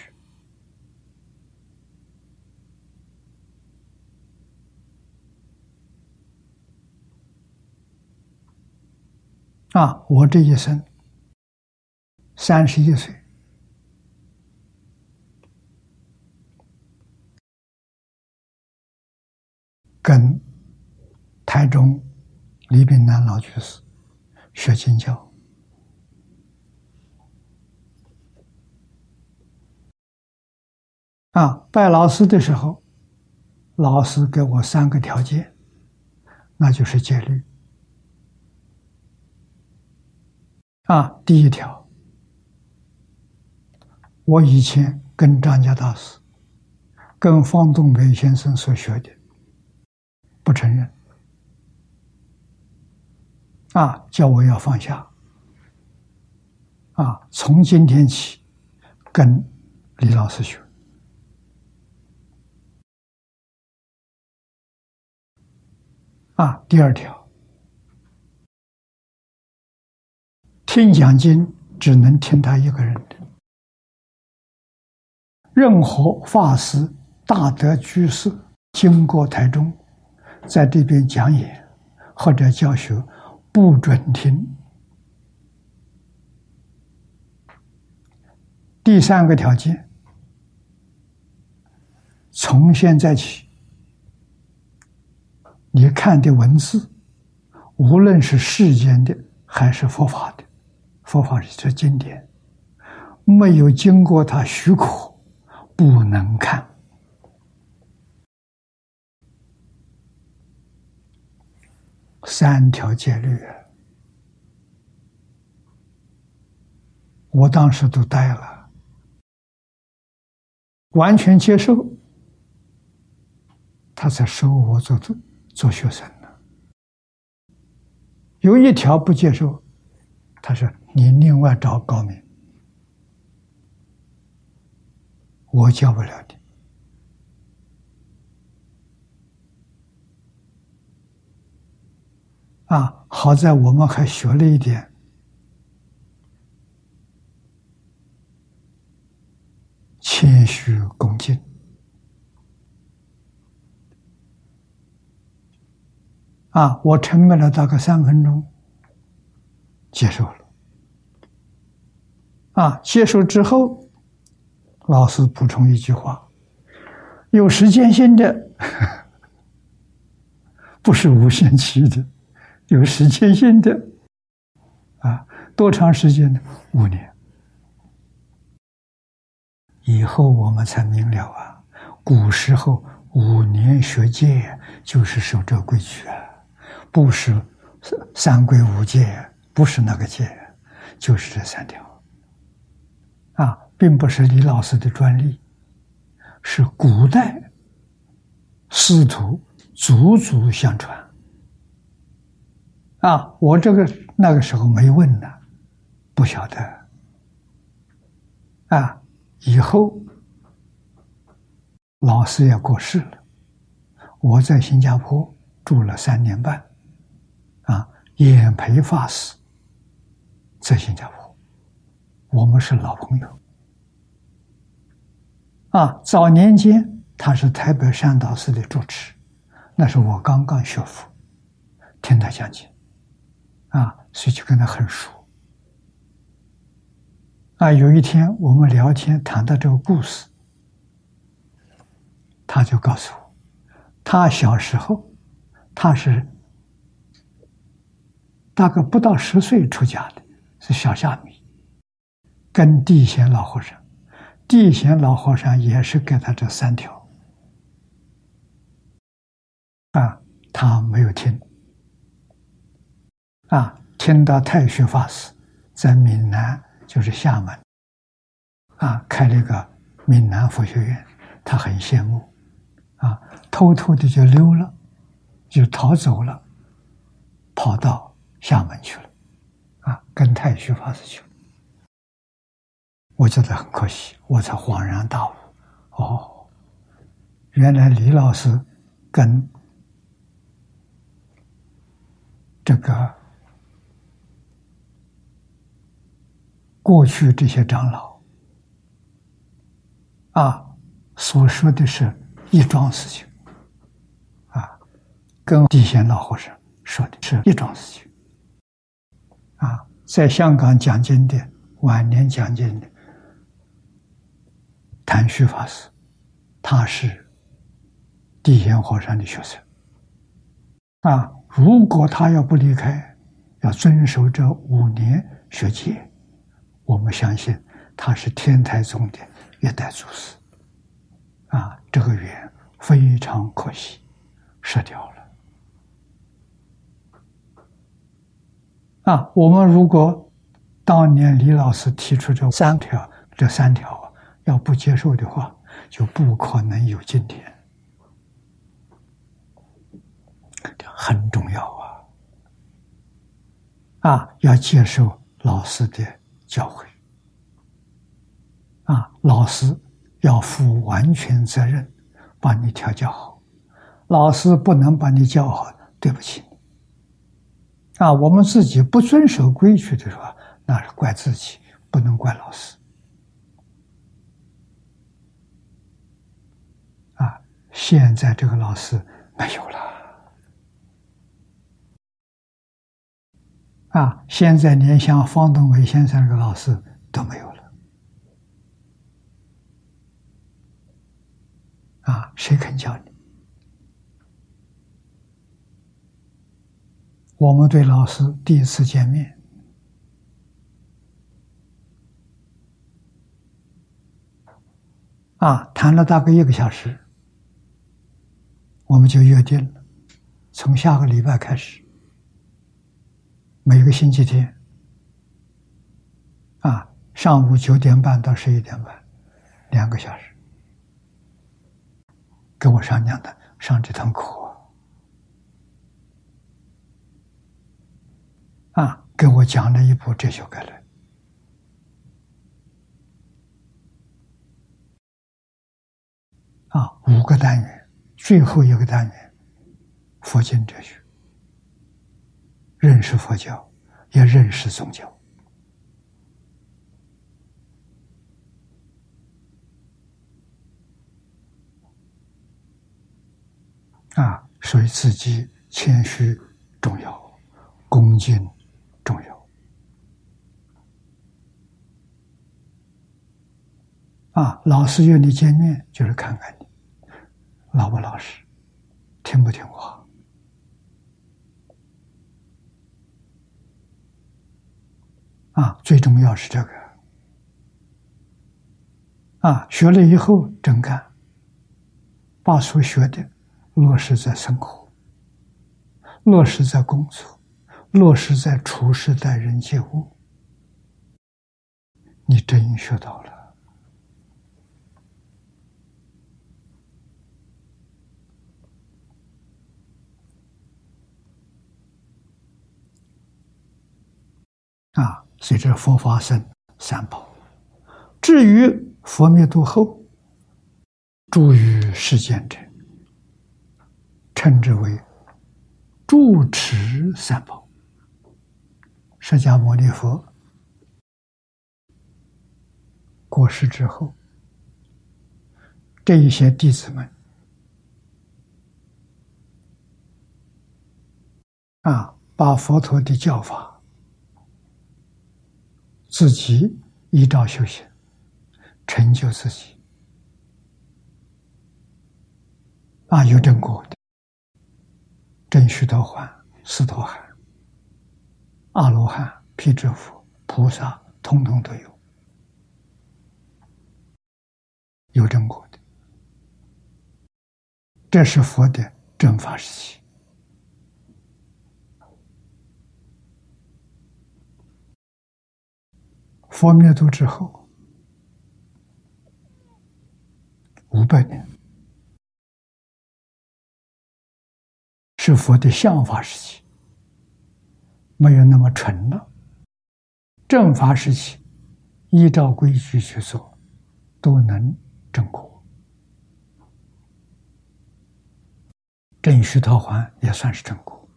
啊！我这一生三十一岁，跟台中李炳南老居士学经教。啊，拜老师的时候，老师给我三个条件，那就是戒律。啊，第一条，我以前跟张家大师、跟方东培先生所学的，不承认。啊，叫我要放下。啊，从今天起，跟李老师学。啊，第二条，听讲经只能听他一个人的，任何法师、大德居士经过台中，在这边讲演或者教学，不准听。第三个条件，从现在起。你看的文字，无论是世间的还是佛法的，佛法是经典，没有经过他许可，不能看。三条戒律，我当时都呆了，完全接受，他才收我做做做学生呢。有一条不接受，他说：“你另外找高明，我教不了你。”啊，好在我们还学了一点谦虚恭敬。啊，我沉默了大概三分钟，接受了。啊，接受之后，老师补充一句话：有时间性的，不是无限期的。有时间性的，啊，多长时间呢？五年。以后我们才明了啊，古时候五年学戒就是守这规矩啊，不是三规五戒，不是那个戒，就是这三条。啊，并不是李老师的专利，是古代师徒祖祖相传。啊，我这个那个时候没问呢，不晓得。啊，以后老师也过世了，我在新加坡住了三年半，啊，演培法师在新加坡，我们是老朋友。啊，早年间他是台北善导寺的主持，那时候我刚刚学佛，听他讲经。啊，所以就跟他很熟。啊，有一天我们聊天谈到这个故事，他就告诉我，他小时候他是大概不到十岁出家的，是小虾米，跟地贤老和尚，地贤老和尚也是给他这三条，啊，他没有听。啊，听到太虚法师在闽南，就是厦门，啊，开了一个闽南佛学院，他很羡慕，啊，偷偷的就溜了，就逃走了，跑到厦门去了，啊，跟太虚法师去了。我觉得很可惜，我才恍然大悟，哦，原来李老师跟这个。过去这些长老啊，所说的是一桩事情啊，跟地贤老和尚说的是一桩事情啊。在香港讲经的晚年讲经的谭旭法师，他是地贤和尚的学生啊。如果他要不离开，要遵守这五年学戒。我们相信他是天台宗的一代祖师，啊，这个缘非常可惜，失掉了。啊，我们如果当年李老师提出这三条，这三条要不接受的话，就不可能有今天，很重要啊！啊，要接受老师的。教诲啊，老师要负完全责任，把你调教好。老师不能把你教好，对不起啊，我们自己不遵守规矩的时候，那是怪自己，不能怪老师。啊，现在这个老师没有了。啊！现在连像方东伟先生这个老师都没有了。啊，谁肯教你？我们对老师第一次见面，啊，谈了大概一个小时，我们就约定了，从下个礼拜开始。每个星期天，啊，上午九点半到十一点半，两个小时，给我上讲的上这堂课，啊，给我讲了一部哲学概论，啊，五个单元，最后一个单元，佛经哲学。认识佛教，也认识宗教啊，所以自己谦虚重要，恭敬重要啊。老师约你见面，就是看看你老不老实，听不听话。啊，最重要是这个。啊，学了以后真干，把所学的落实在生活，落实在工作，落实在处事待人接物，你真学到了。啊。随着佛法僧三宝，至于佛灭度后，住于世间者，称之为住持三宝。释迦牟尼佛过世之后，这一些弟子们啊，把佛陀的教法。自己依照修行，成就自己。啊，有正果的，正须陀洹、斯陀含、阿罗汉、辟支佛、菩萨，通通都有，有正果的，这是佛的正法时期。佛灭度之后五百年，是佛的相法时期，没有那么纯了。正法时期，依照规矩去做，都能正果。正须陀洹也算是正果。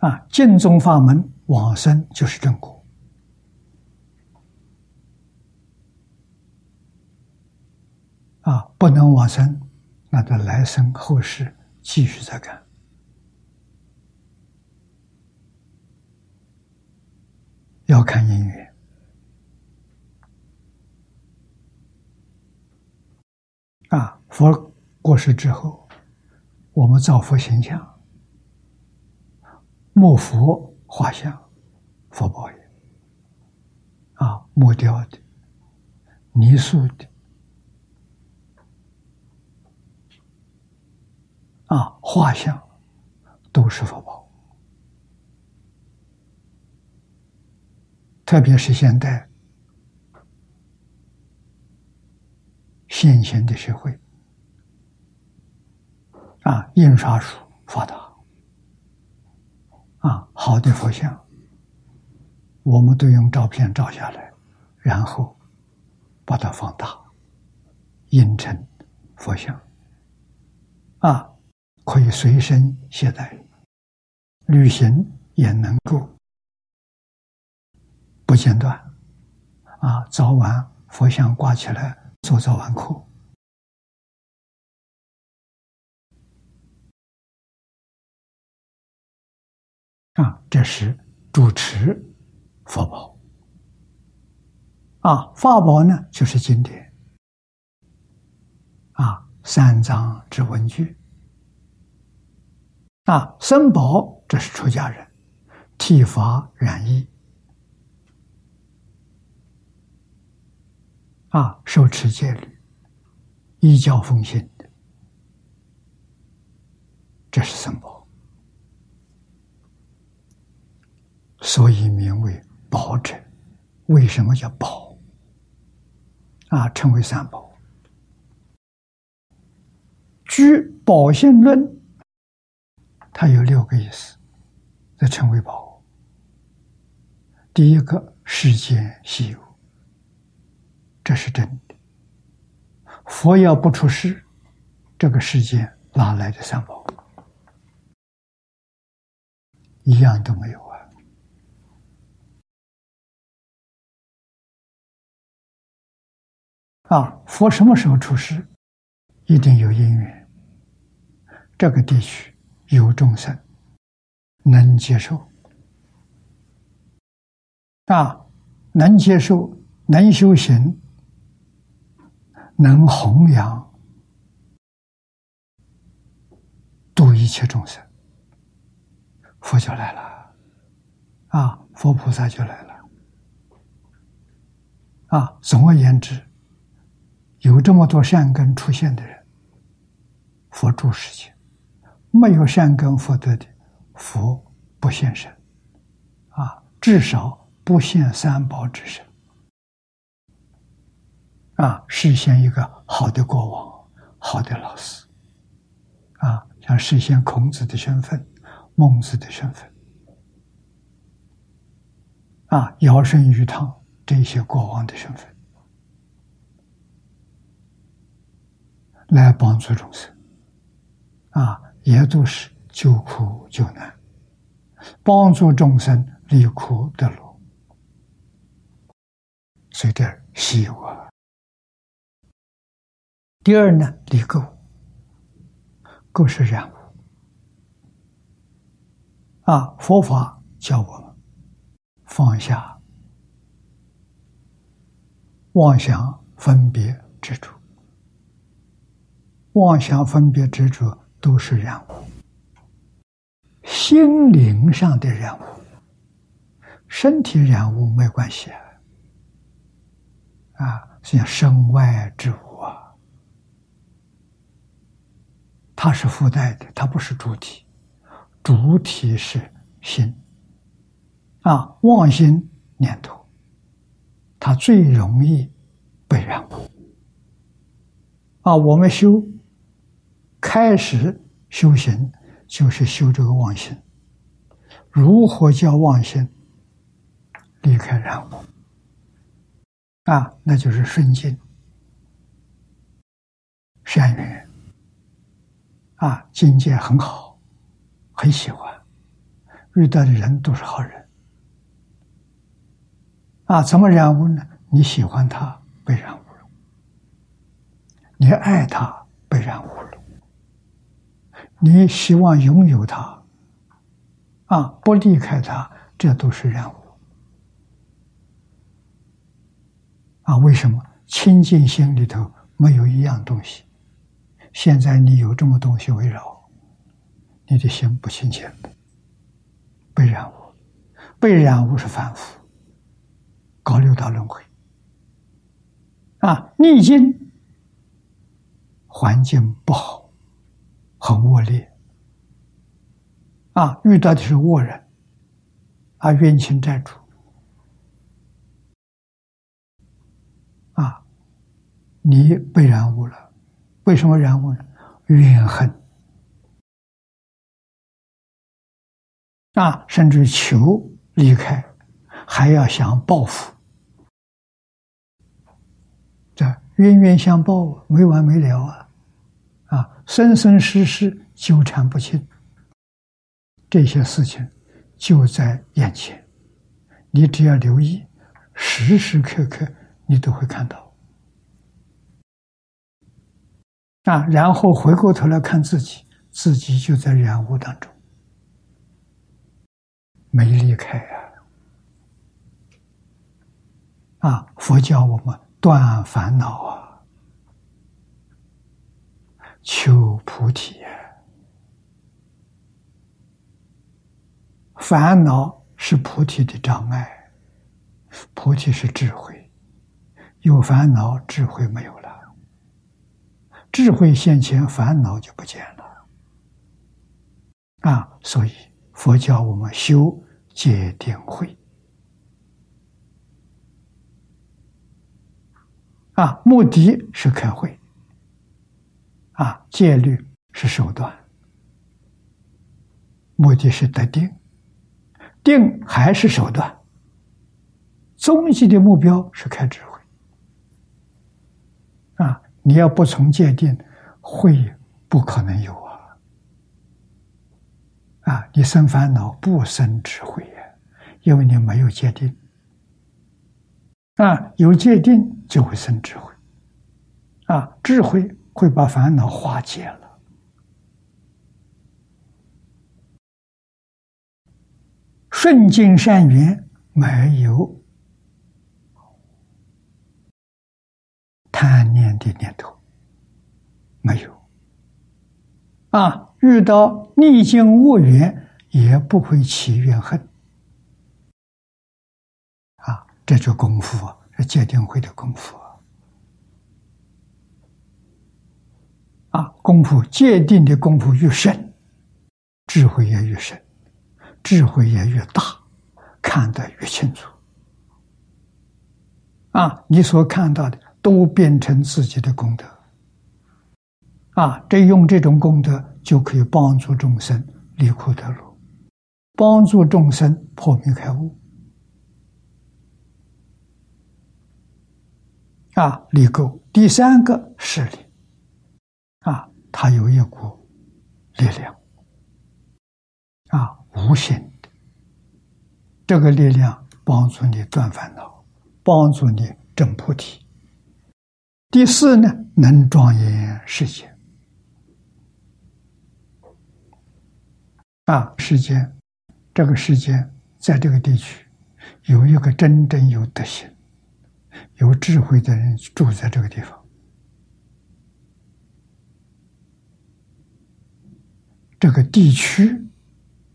啊，净宗法门往生就是正果。啊，不能往生，那得来生后世继续再干，要看因缘。啊，佛过世之后，我们造佛形象，木佛画像，佛宝也。啊，木雕的，泥塑的。啊，画像都是佛宝，特别是现代现行的社会，啊，印刷术发达，啊，好的佛像，我们都用照片照下来，然后把它放大，印成佛像，啊。可以随身携带，旅行也能够不间断。啊，早晚佛像挂起来做早晚课。啊，这是主持佛宝。啊，法宝呢就是经典。啊，三藏之文具。啊，僧宝这是出家人，剃发染衣，啊，受持戒律，依教奉行的，这是僧宝。所以名为宝者。为什么叫宝？啊，称为三宝。据《宝性论》，它有六个意思，这称为宝。第一个，世间稀有，这是真的。佛要不出世，这个世间哪来的三宝？一样都没有啊！啊，佛什么时候出世？一定有因缘。这个地区有众生能接受，啊，能接受，能修行，能弘扬，度一切众生。佛就来了，啊，佛菩萨就来了，啊，总而言之，有这么多善根出现的人，佛住世间；没有善根福德的，佛不现身，啊，至少不现三宝之身，啊，实现一个好的国王、好的老师，啊，像实现孔子的身份。孟子的身份。啊，尧舜禹汤这些国王的身份，来帮助众生。啊，也都是救苦救难，帮助众生离苦得乐，所以这稀有啊。第二呢，离垢，垢是染物。啊，佛法教我们放下妄想、分别、执着。妄想、分别、执着都是染物，心灵上的染物，身体染物没关系啊。啊，像身外之物啊，它是附带的，它不是主体。主体是心，啊，妄心念头，它最容易被染污。啊，我们修开始修行，就是修这个妄心。如何叫妄心离开染污？啊，那就是顺境、善缘，啊，境界很好。很喜欢，遇到的人都是好人，啊，怎么染污呢？你喜欢他，被染污了；你爱他，被染污了；你希望拥有它，啊，不离开它，这都是染污。啊，为什么清净心里头没有一样东西？现在你有这么东西围绕。你的心不清净，被染污，被染污是反复，搞六道轮回，啊，逆境，环境不好，很恶劣，啊，遇到的是恶人，啊，冤亲债主，啊，你被染污了，为什么染污呢？怨恨。啊，甚至求离开，还要想报复，这冤冤相报，没完没了啊！生生世世纠缠不清，这些事情就在眼前，你只要留意，时时刻刻你都会看到。啊，然后回过头来看自己，自己就在染污当中。没离开啊！啊，佛教我们断烦恼啊，求菩提。烦恼是菩提的障碍，菩提是智慧，有烦恼，智慧没有了，智慧现前，烦恼就不见了。啊，所以佛教我们修。戒定慧啊，目的是开会啊，戒律是手段，目的是得定，定还是手段，终极的目标是开智慧啊！你要不从戒定，会不可能有啊！啊，你生烦恼不生智慧呀，因为你没有界定。啊，有界定就会生智慧，啊，智慧会把烦恼化解了。顺境善缘没有贪念的念头，没有。啊，遇到逆境恶缘也不会起怨恨。啊，这就功夫啊，是戒定慧的功夫啊。功夫界定的功夫越深，智慧也越深，智慧也越大，看得越清楚。啊，你所看到的都变成自己的功德。啊，这用这种功德就可以帮助众生离苦得乐，帮助众生破迷开悟。啊，离垢。第三个势力，啊，它有一股力量，啊，无形的，这个力量帮助你断烦恼，帮助你证菩提。第四呢，能庄严世界。啊，世间，这个世间，在这个地区，有一个真正有德行、有智慧的人住在这个地方，这个地区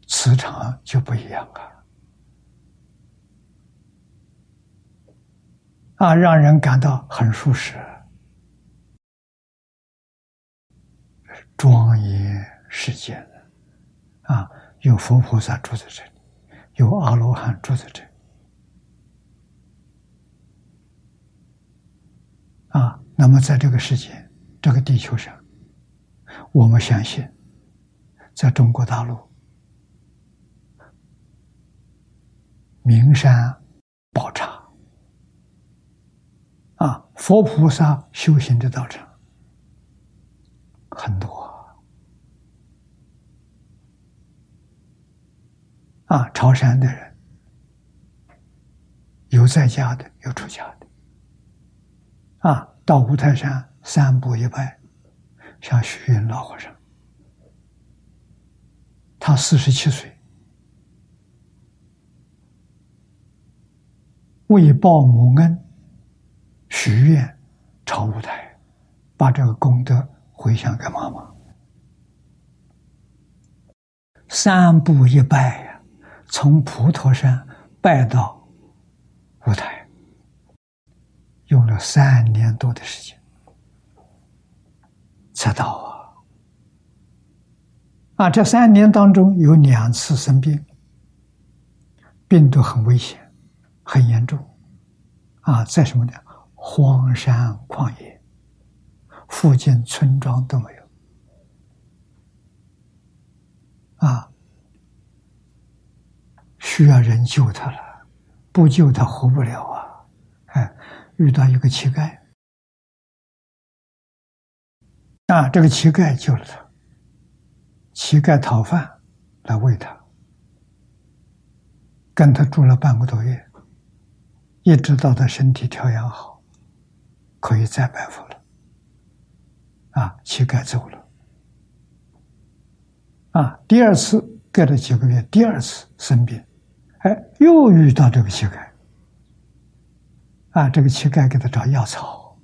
磁场就不一样啊！啊，让人感到很舒适，庄严世间。啊，有佛菩萨住在这里，有阿罗汉住在这里。啊，那么在这个世界、这个地球上，我们相信，在中国大陆，名山宝刹，啊，佛菩萨修行的道场。很多。啊，朝山的人。有在家的，有出家的。啊，到五台山三步一拜，像虚云老和尚，他四十七岁，为报母恩，许愿朝五台，把这个功德回向给妈妈。三步一拜呀。从普陀山拜到五台，用了三年多的时间才到啊！啊，这三年当中有两次生病，病都很危险，很严重啊！在什么呢？荒山旷野，附近村庄都没有啊！需要人救他了，不救他活不了啊！哎，遇到一个乞丐，啊，这个乞丐救了他。乞丐讨饭来喂他，跟他住了半个多月，一直到他身体调养好，可以再拜佛了。啊，乞丐走了。啊，第二次隔了几个月，第二次生病。哎，又遇到这个乞丐，啊，这个乞丐给他找药草，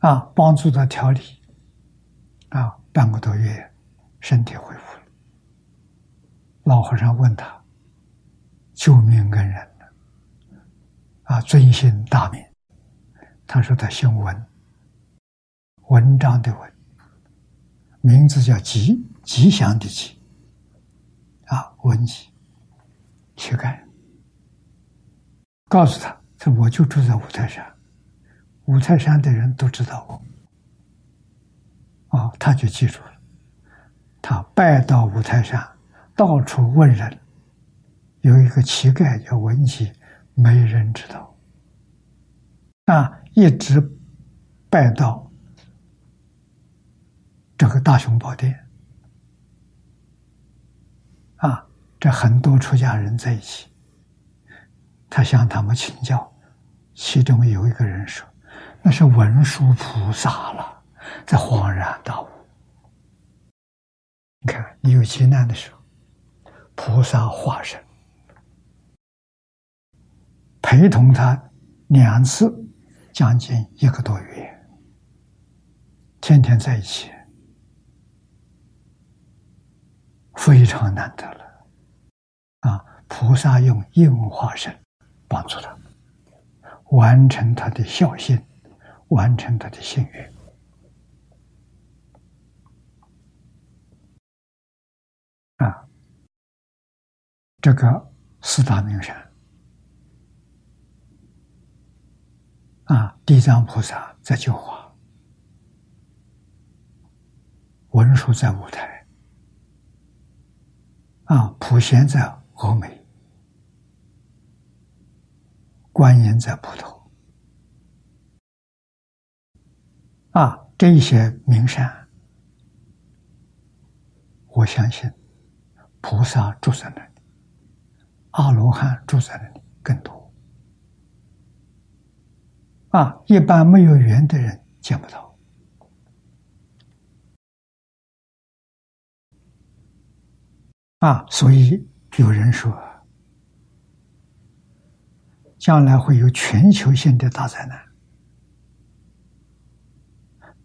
啊，帮助他调理，啊，半个多月，身体恢复了。老和尚问他：“救命恩人啊，尊姓大名？”他说：“他姓文，文章的文，名字叫吉，吉祥的吉。”啊，文吉乞丐，告诉他，说我就住在五台山，五台山的人都知道我，啊，他就记住了，他拜到五台山，到处问人，有一个乞丐叫文吉，没人知道，啊，一直拜到这个大雄宝殿。啊，这很多出家人在一起，他向他们请教，其中有一个人说：“那是文殊菩萨了。”在恍然大悟。你看，有劫难的时候，菩萨化身陪同他两次，将近一个多月，天天在一起。非常难得了，啊！菩萨用应化身帮助他完成他的孝心，完成他的心愿。啊，这个四大名山，啊，地藏菩萨在救化，文殊在五台。啊，普贤在峨眉，观音在普陀，啊，这一些名山，我相信菩萨住在那，阿罗汉住在那里更多，啊，一般没有缘的人见不到。啊，所以有人说，将来会有全球性的大灾难。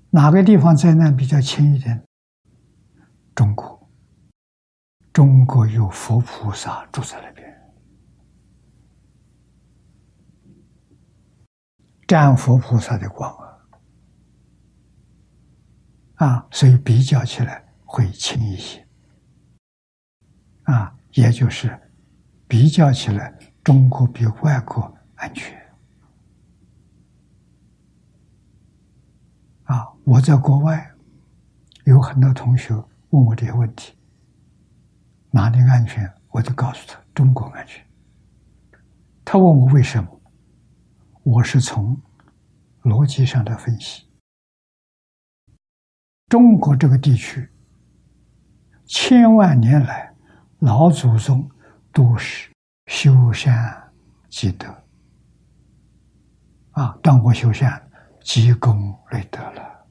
哪个地方灾难比较轻一点？中国，中国有佛菩萨住在那里，战佛菩萨的光啊，啊，所以比较起来会轻一些。啊，也就是比较起来，中国比外国安全。啊，我在国外有很多同学问我这些问题，哪里安全，我就告诉他中国安全。他问我为什么，我是从逻辑上的分析，中国这个地区千万年来。老祖宗都是修善积德啊，断过修善积功累德了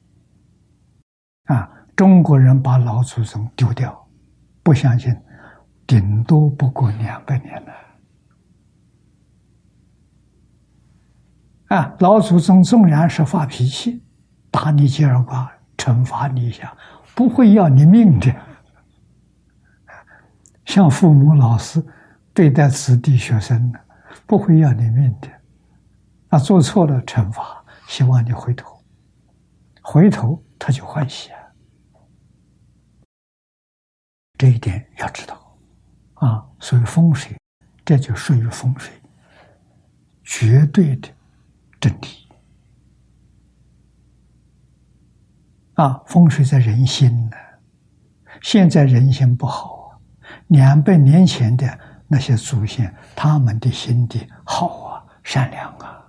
啊！中国人把老祖宗丢掉，不相信，顶多不过两百年了啊！老祖宗纵然是发脾气，打你几耳光，惩罚你一下，不会要你命的。像父母、老师对待子弟、学生的，不会要你命的。啊，做错了惩罚，希望你回头，回头他就欢喜。这一点要知道啊。所以风水，这就属于风水绝对的真谛啊。风水在人心呢，现在人心不好啊。两百年前的那些祖先，他们的心地好啊，善良啊，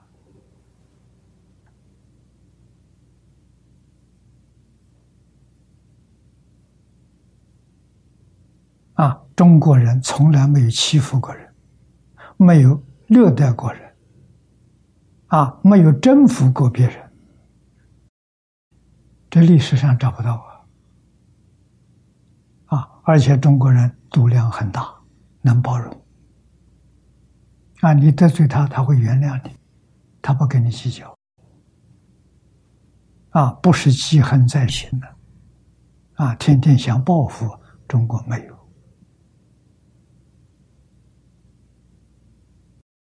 啊！中国人从来没有欺负过人，没有虐待过人，啊，没有征服过别人，这历史上找不到啊！啊，而且中国人。度量很大，能包容。啊，你得罪他，他会原谅你，他不跟你计较。啊，不是记恨在心的，啊，天天想报复，中国没有。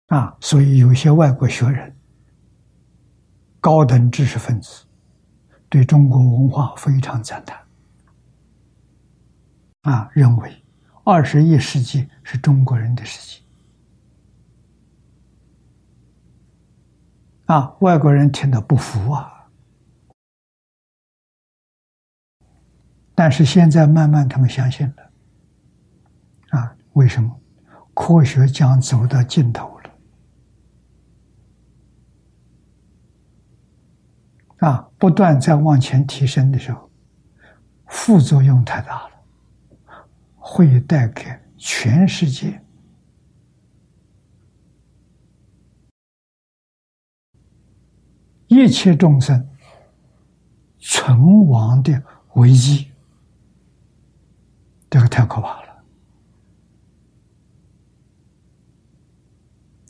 啊，所以有些外国学人、高等知识分子对中国文化非常赞叹，啊，认为。二十一世纪是中国人的世纪。啊，外国人听得不服啊！但是现在慢慢他们相信了。啊，为什么？科学将走到尽头了。啊，不断在往前提升的时候，副作用太大了，会带给全世界一切众生存亡的危机。这个太可怕了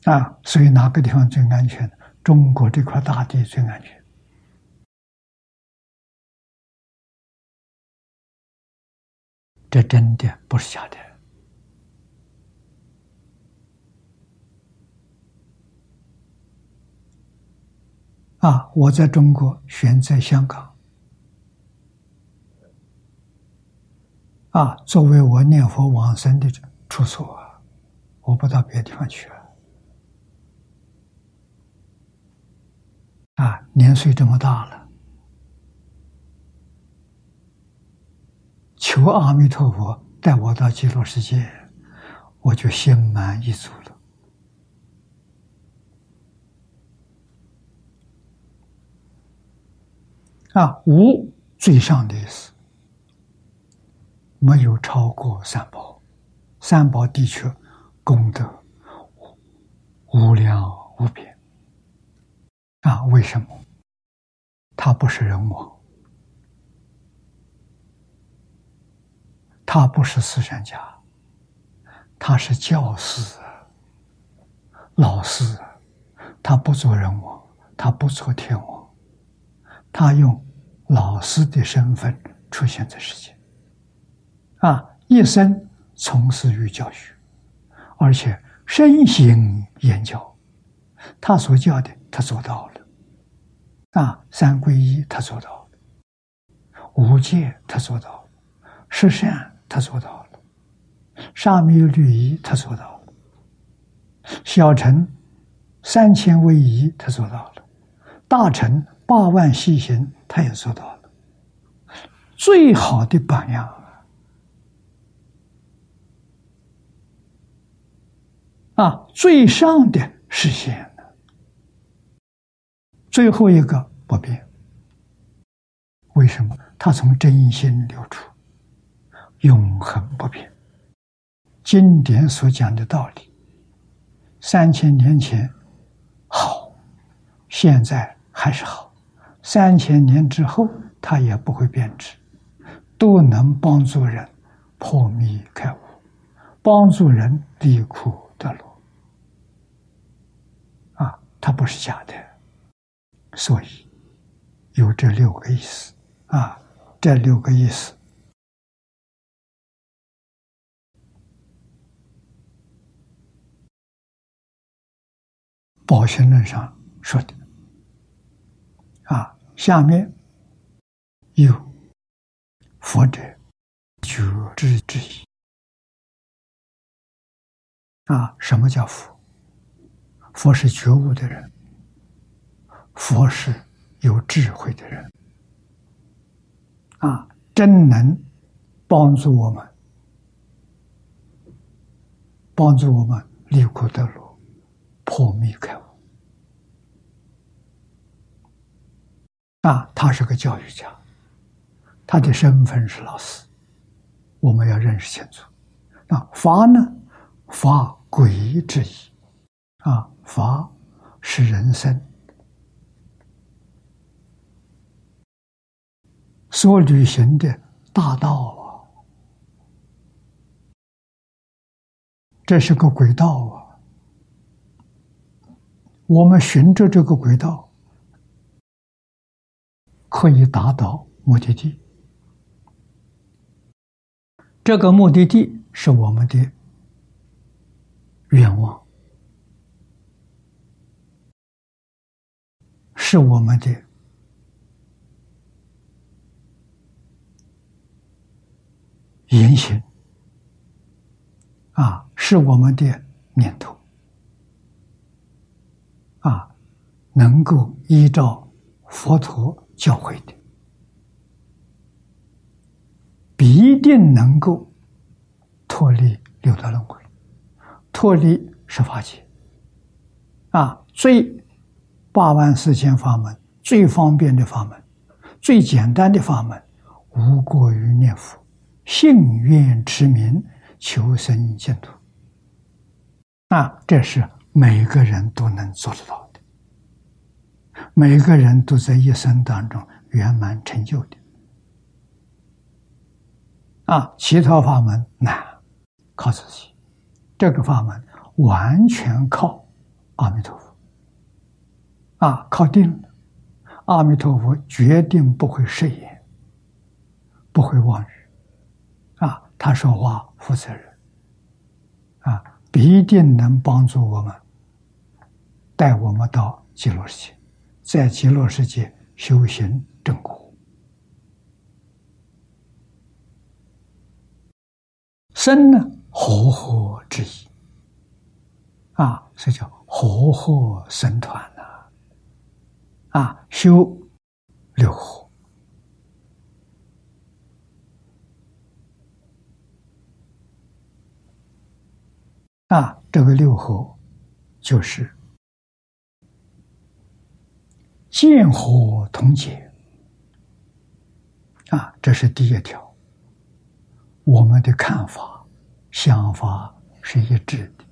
啊！所以哪个地方最安全？中国这块大地最安全。这真的不是假的啊！我在中国选择香港啊，作为我念佛往生的处所，我不到别的地方去了啊！年岁这么大了。求阿弥陀佛带我到极乐世界，我就心满意足了。啊，无最上的意思，没有超过三宝，三宝的确功德无量无边。啊，为什么？他不是人王。他不是思想家，他是教师、老师，他不做人王，他不做天王，他用老师的身份出现在世界，啊，一生从事于教学，而且身行言教，他所教的他做到了，啊，三皈依他做到了，五戒他做到了，十善。他做到了，沙弥律仪他做到了，小乘三千威仪他做到了，大乘八万细行他也做到了，最好的榜样啊！最上的实现了，最后一个不变，为什么？他从真心流出。永恒不变，经典所讲的道理，三千年前好，现在还是好，三千年之后它也不会变质，都能帮助人破迷开悟，帮助人离苦得乐。啊，它不是假的，所以有这六个意思啊，这六个意思。宝训论上说的啊，下面有佛者觉知之意啊。什么叫佛？佛是觉悟的人，佛是有智慧的人啊，真能帮助我们，帮助我们离苦得乐。破灭开悟啊！他是个教育家，他的身份是老师，我们要认识清楚。啊，法呢？法鬼之意啊，法是人生所履行的大道啊，这是个轨道啊。我们循着这个轨道，可以达到目的地。这个目的地是我们的愿望，是我们的言行啊，是我们的念头啊，能够依照佛陀教诲的，必定能够脱离六道轮回，脱离十法界。啊，最八万四千法门，最方便的法门，最简单的法门，无过于念佛，信愿持名，求生净土。啊，这是每个人都能做得到的，每个人都在一生当中圆满成就的。啊，其他法门难，靠自己；这个法门完全靠。阿弥陀佛，啊，靠定了。阿弥陀佛决定不会食言，不会妄语，啊，他说话负责任，啊，必定能帮助我们，带我们到极乐世界，在极乐世界修行正果。生呢，和合之意，啊，所以叫。和合生团呐，啊，修六合啊，这个六合就是见火同解啊，这是第一条。我们的看法、想法是一致的。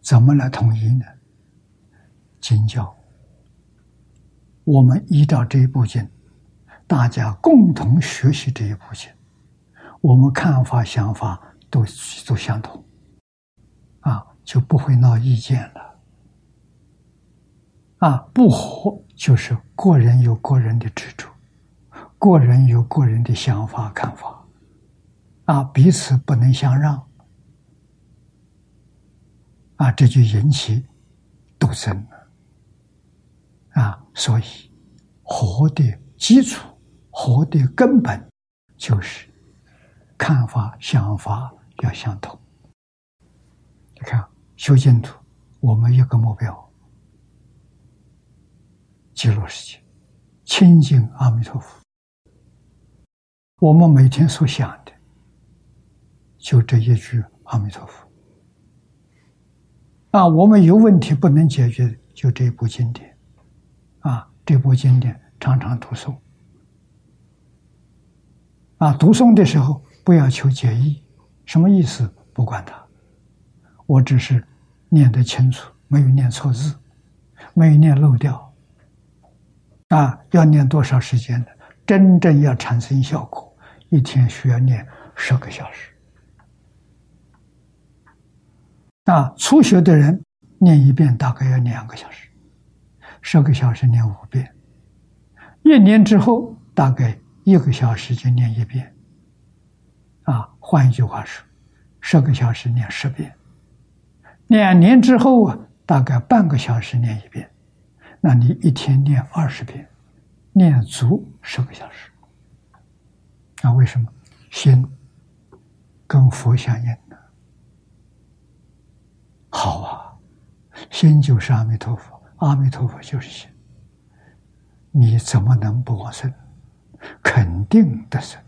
怎么来统一呢？经教，我们依照这一部经，大家共同学习这一部经，我们看法、想法都都相同，啊，就不会闹意见了。啊，不和就是个人有个人的执着，个人有个人的想法看法，啊，彼此不能相让。啊，这就引起斗争了。啊，所以活的基础、活的根本，就是看法、想法要相同。你看，修净土，我们一个目标：极乐世界，亲近阿弥陀佛。我们每天所想的，就这一句阿弥陀佛。啊，我们有问题不能解决，就这部经典，啊，这部经典常常读诵，啊，读诵的时候不要求解义，什么意思？不管它，我只是念得清楚，没有念错字，没有念漏掉，啊，要念多少时间呢？真正要产生效果，一天需要念十个小时。啊，初学的人念一遍大概要两个小时，十个小时念五遍，一年之后大概一个小时就念一遍。啊，换一句话说，十个小时念十遍，两年之后啊，大概半个小时念一遍，那你一天念二十遍，念足十个小时。那，为什么？心跟佛相应呢。好啊，心就是阿弥陀佛，阿弥陀佛就是心，你怎么能不往生？肯定得生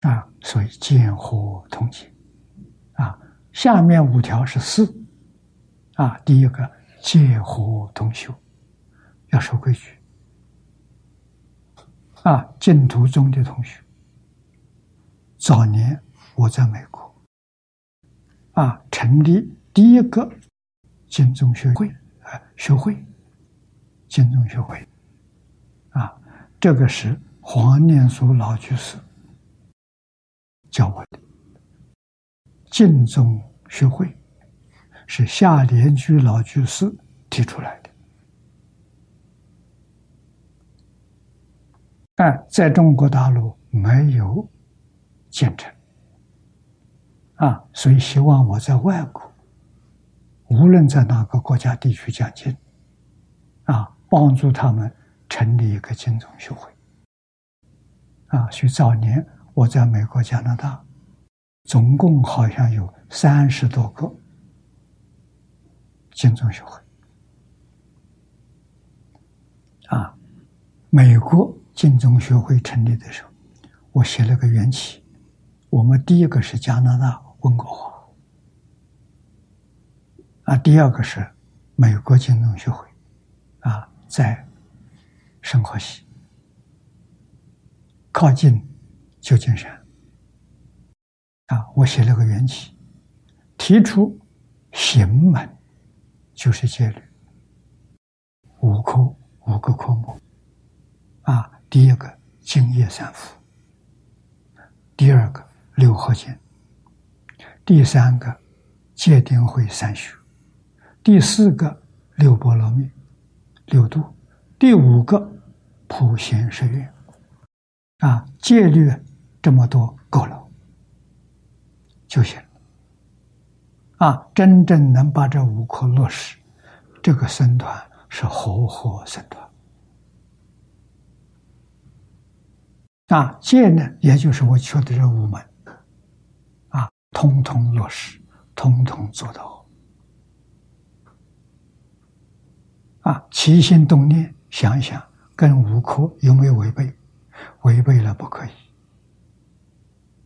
啊！所以见惑同解啊。下面五条是四啊。第一个见惑同修，要守规矩啊。净土中的同学，早年我在美国。啊，成立第一个净宗学会啊，学会净宗学会啊，这个是黄念祖老居士教我的。净宗学会是夏莲居老居士提出来的，但在中国大陆没有建成。啊，所以希望我在外国，无论在哪个国家地区讲经，啊，帮助他们成立一个经宗学会。啊，所以早年我在美国、加拿大，总共好像有三十多个经宗学会。啊，美国经宗学会成立的时候，我写了个缘起。我们第一个是加拿大温哥华，啊，第二个是美国经宗学会，啊，在圣河西，靠近旧金山。啊，我写了个缘起，提出行门就是戒律，五科五个科目，啊，第一个净业三福，第二个六合敬，第三个戒定慧三学，第四个六波罗蜜六度，第五个普贤十愿，啊，戒律这么多够了。就行了，啊！真正能把这五科落实，这个僧团是活活僧团。啊，戒呢，也就是我说的这五门，啊，通通落实，通通做到。啊，起心动念，想一想，跟五科有没有违背？违背了，不可以。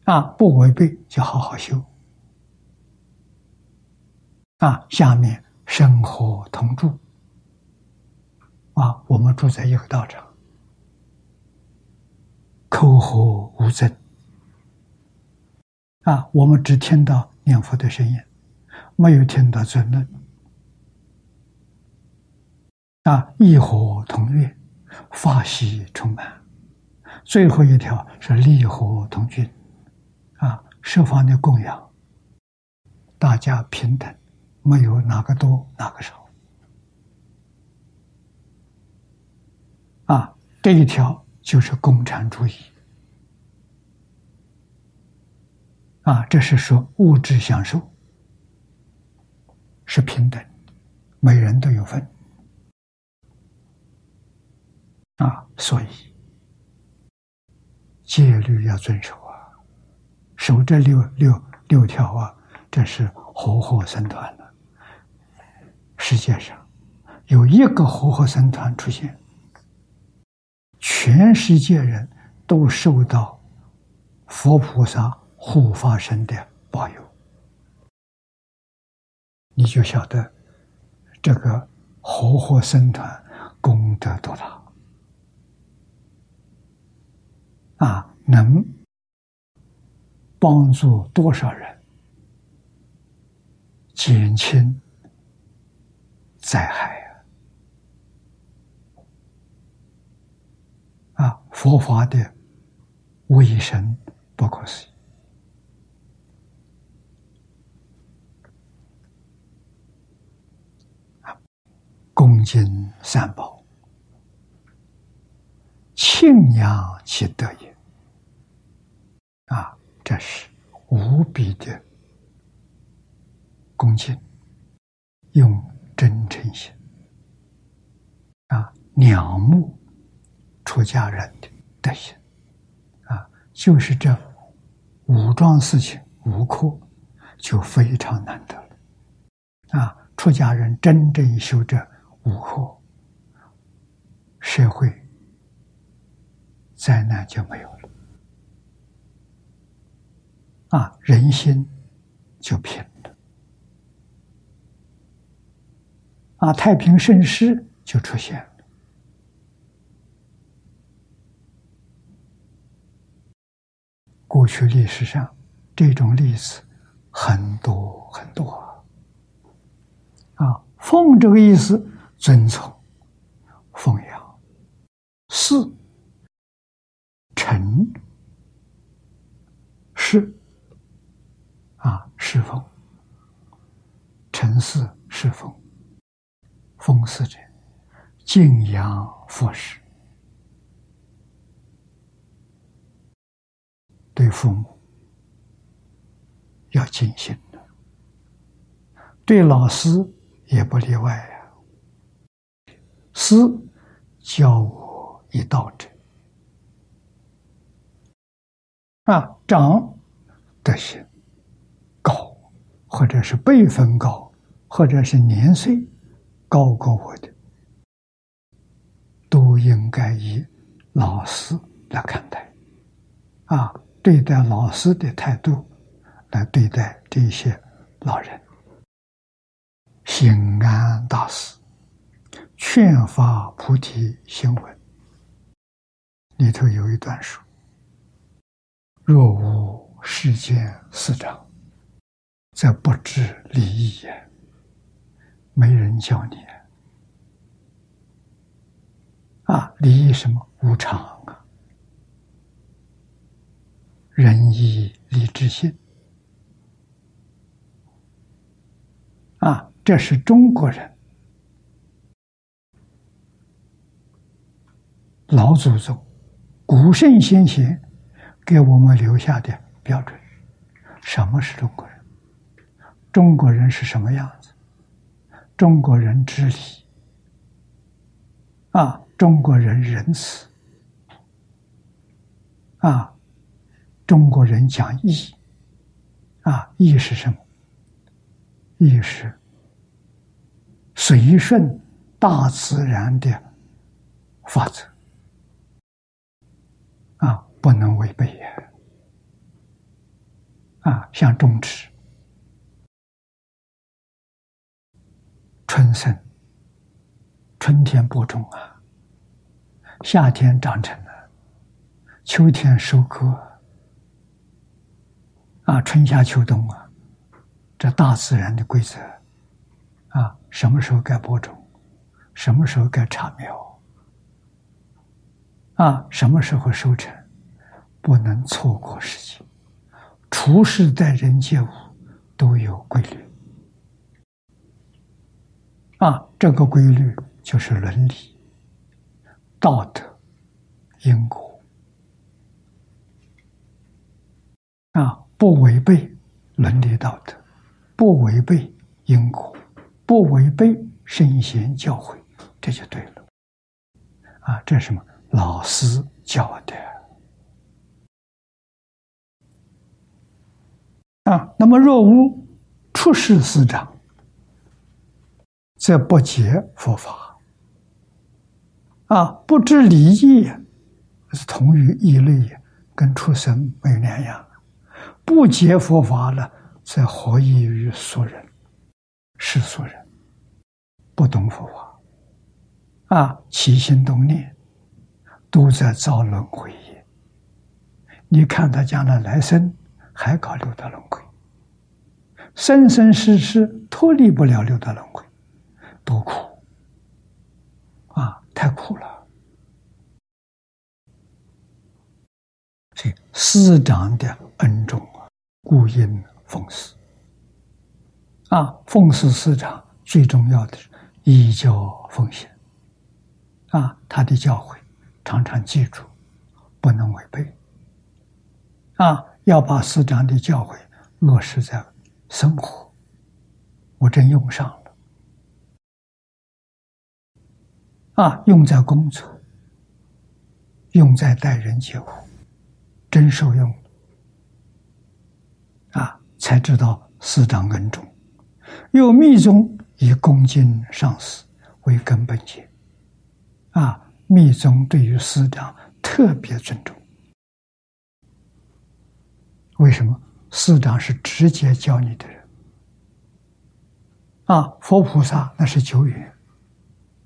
啊，不违背就好好修。啊，下面生活同住。啊，我们住在一个道场，口和无争。啊，我们只听到念佛的声音，没有听到争论。啊，异火同月，法喜充满。最后一条是利火同均。啊，十方的供养，大家平等，没有哪个多哪个少。啊，这一条就是共产主义。啊，这是说物质享受是平等，每人都有份。啊，所以戒律要遵守啊。守这六六六条啊，这是活活生团。世界上有一个活活僧团出现，全世界人都受到佛菩萨护法神的保佑，你就晓得这个活活僧团功德多大啊！能。帮助多少人减轻灾害啊！啊，佛法的威神不可思议啊！恭敬三宝，庆扬其德也啊！这是无比的恭敬，用真诚心啊，仰慕出家人的德行啊，就是这五桩事情无科就非常难得了啊！出家人真正修这五科，社会灾难就没有了。啊，人心就平了，啊，太平盛世就出现了。过去历史上这种例子很多很多啊。奉这个意思，尊从、奉养、四、臣、是。啊，侍奉、陈氏侍奉、奉祀者、敬仰佛事，对父母要尽心的，对老师也不例外呀。师教我一道者，啊，长德行。或者是辈分高，或者是年岁高过我的，都应该以老师来看待，啊，对待老师的态度来对待这些老人。心安大师劝发菩提心文里头有一段说：“若无世间事长。”则不知礼义也，没人教你啊！礼什么无常啊？仁义礼智信啊！这是中国人老祖宗、古圣先贤给我们留下的标准。什么是中国人？中国人是什么样？中国人知礼。啊，中国人仁慈。啊，中国人讲义。啊，义是什么？义是随顺大自然的法则。啊，不能违背呀啊，像种植。春生，春天播种啊，夏天长成了，秋天收割，啊，春夏秋冬啊，这大自然的规则，啊，什么时候该播种，什么时候该插苗，啊，什么时候收成，不能错过时机。处事待人接物都有规律。啊，这个规律就是伦理、道德、因果啊，不违背伦理道德，不违背因果，不违背圣贤教诲，这就对了。啊，这是什么？老师教的啊。那么若无出世师长。则不解佛法，啊，不知礼义，是同于异类，跟畜生没有两样。不解佛法了，则何异于俗人？世俗人不懂佛法，啊，起心动念都在造轮回业。你看他将来来生还搞六道轮回，生生世世脱离不了六道轮回。多苦啊！太苦了。所以师长的恩重啊，故应奉师。啊，奉师师长最重要的是依教奉行。啊，他的教诲常常记住，不能违背。啊，要把师长的教诲落实在生活。我真用上了。啊，用在工作，用在待人接物，真受用。啊，才知道师长恩重，又密宗以恭敬上师为根本节。啊，密宗对于师长特别尊重。为什么？师长是直接教你的人。啊，佛菩萨那是久远。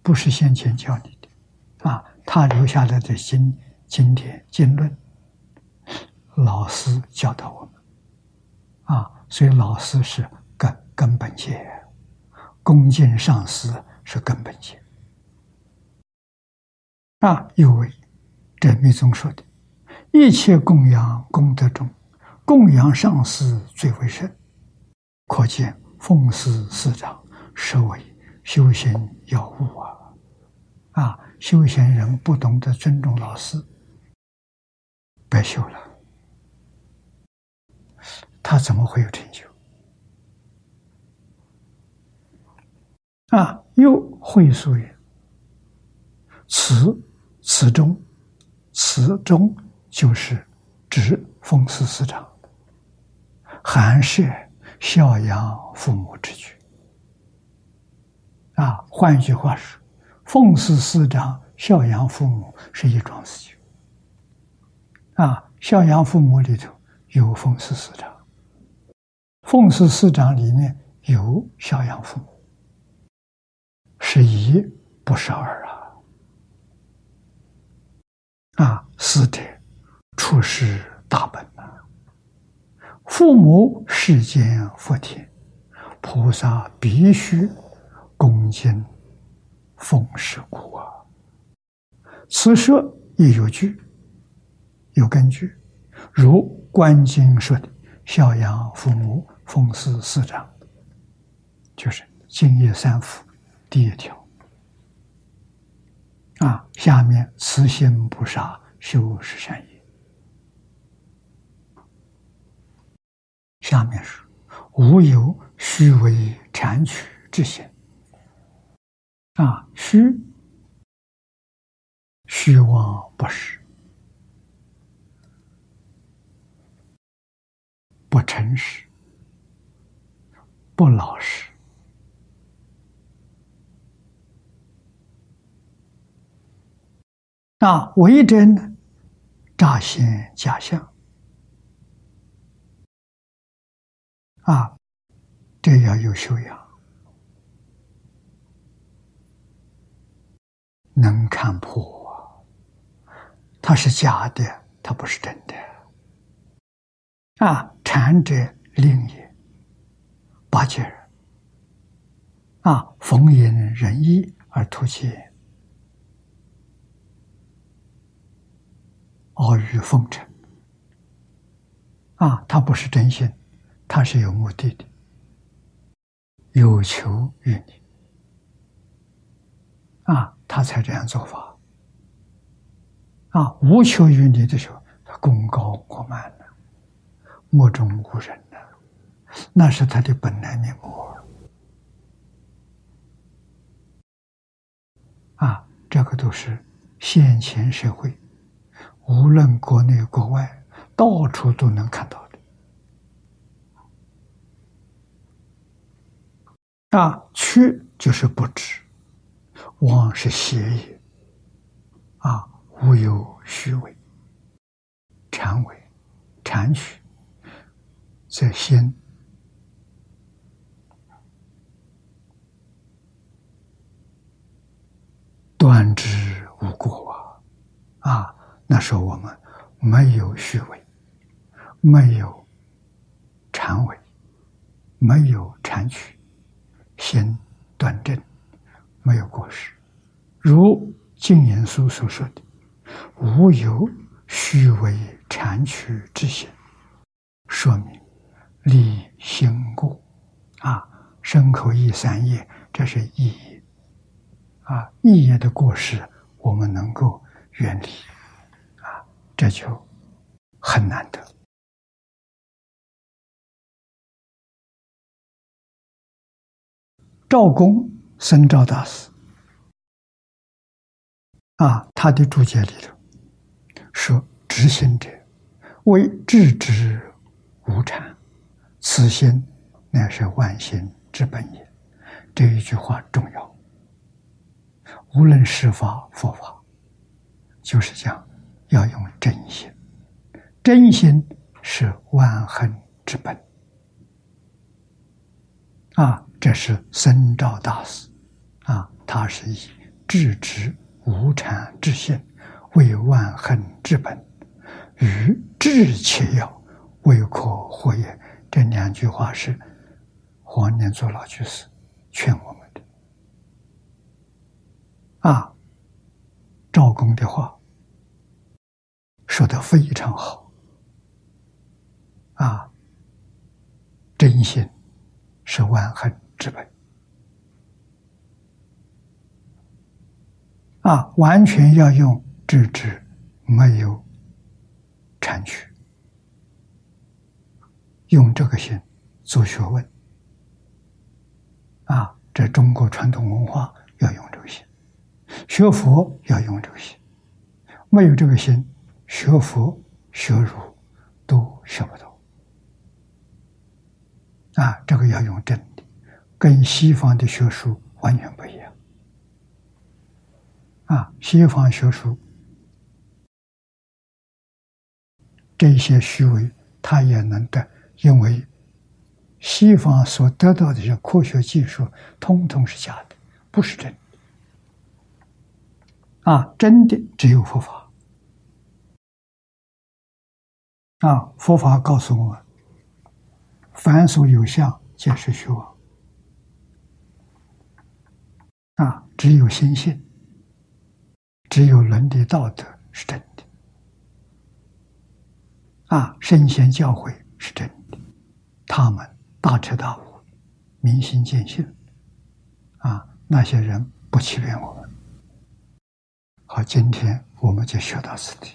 不是先前教你的，啊，他留下来的经经典经论，老师教导我们，啊，所以老师是根根本界，恭敬上师是根本界，啊，有为这密宗说的，一切供养功德中，供养上师最为甚，可见奉师师长是为。修行要悟啊，啊！修行人不懂得尊重老师，白修了。他怎么会有成就？啊！又会说言：“此此中，此中就是指奉师师长，寒舍孝养父母之举。啊，换一句话说，奉事师长、孝养父母是一桩事情。啊，孝养父母里头有奉事师长，奉事师长里面有孝养父母，是一不是二啊！啊，是的，出世大本呐。父母世间福田，菩萨必须恭敬奉事故啊。此说亦有据，有根据，如《观经》说的“孝养父母，奉事师长”，就是敬业三福第一条。啊，下面慈心不杀，修十善业。下面是无有虚伪谄取之心。啊，虚虚妄不实，不诚实，不老实。啊，为真呢乍现假象，啊，这要有修养，能看破，它是假的，它不是真的。啊，禅者令也，八戒人，啊，逢因人意而突见。阿谀奉承，啊，他不是真心，他是有目的的，有求于你，啊，他才这样做法，啊，无求于你的时候，他功高过慢了，目中无人了，那是他的本来面目，啊，这个都是现前社会。无论国内国外，到处都能看到的。啊，曲就是不知，妄是邪也。啊，无有虚伪、谄伪、谄取，则先断之无过啊！啊。那时候我们没有虚伪，没有谄伪，没有谄取，心端正，没有过失。如净言书所说的：“无有虚伪谄取之心”，说明立心故啊，身口意三业，这是意业啊，意业的过失，我们能够远离啊。这就很难得。赵公僧赵大师啊，他的注解里头说：“知心者为智之无产，此心乃是万心之本也。”这一句话重要。无论是法佛法，就是讲。要用真心，真心是万恒之本啊！这是僧兆大师啊，他是以智直无产之性为万恒之本，与智切要，未可活也。这两句话是黄念祖老居士劝我们的啊，赵公的话。说的非常好，啊，真心是万恒之本，啊，完全要用智智，没有禅取，用这个心做学问，啊，这中国传统文化要用这个心，学佛要用这个心，没有这个心。学佛学儒都学不到啊，这个要用真的，跟西方的学术完全不一样。啊，西方学术这些虚伪，他也能得，因为西方所得到的这些科学技术，通通是假的，不是真的。啊，真的只有佛法。啊，佛法告诉我们，凡所有相，皆是虚妄。啊，只有心性。只有伦理道德是真的，啊，圣贤教诲是真的，他们大彻大悟，明心见性，啊，那些人不欺骗我们。好，今天我们就学到此地。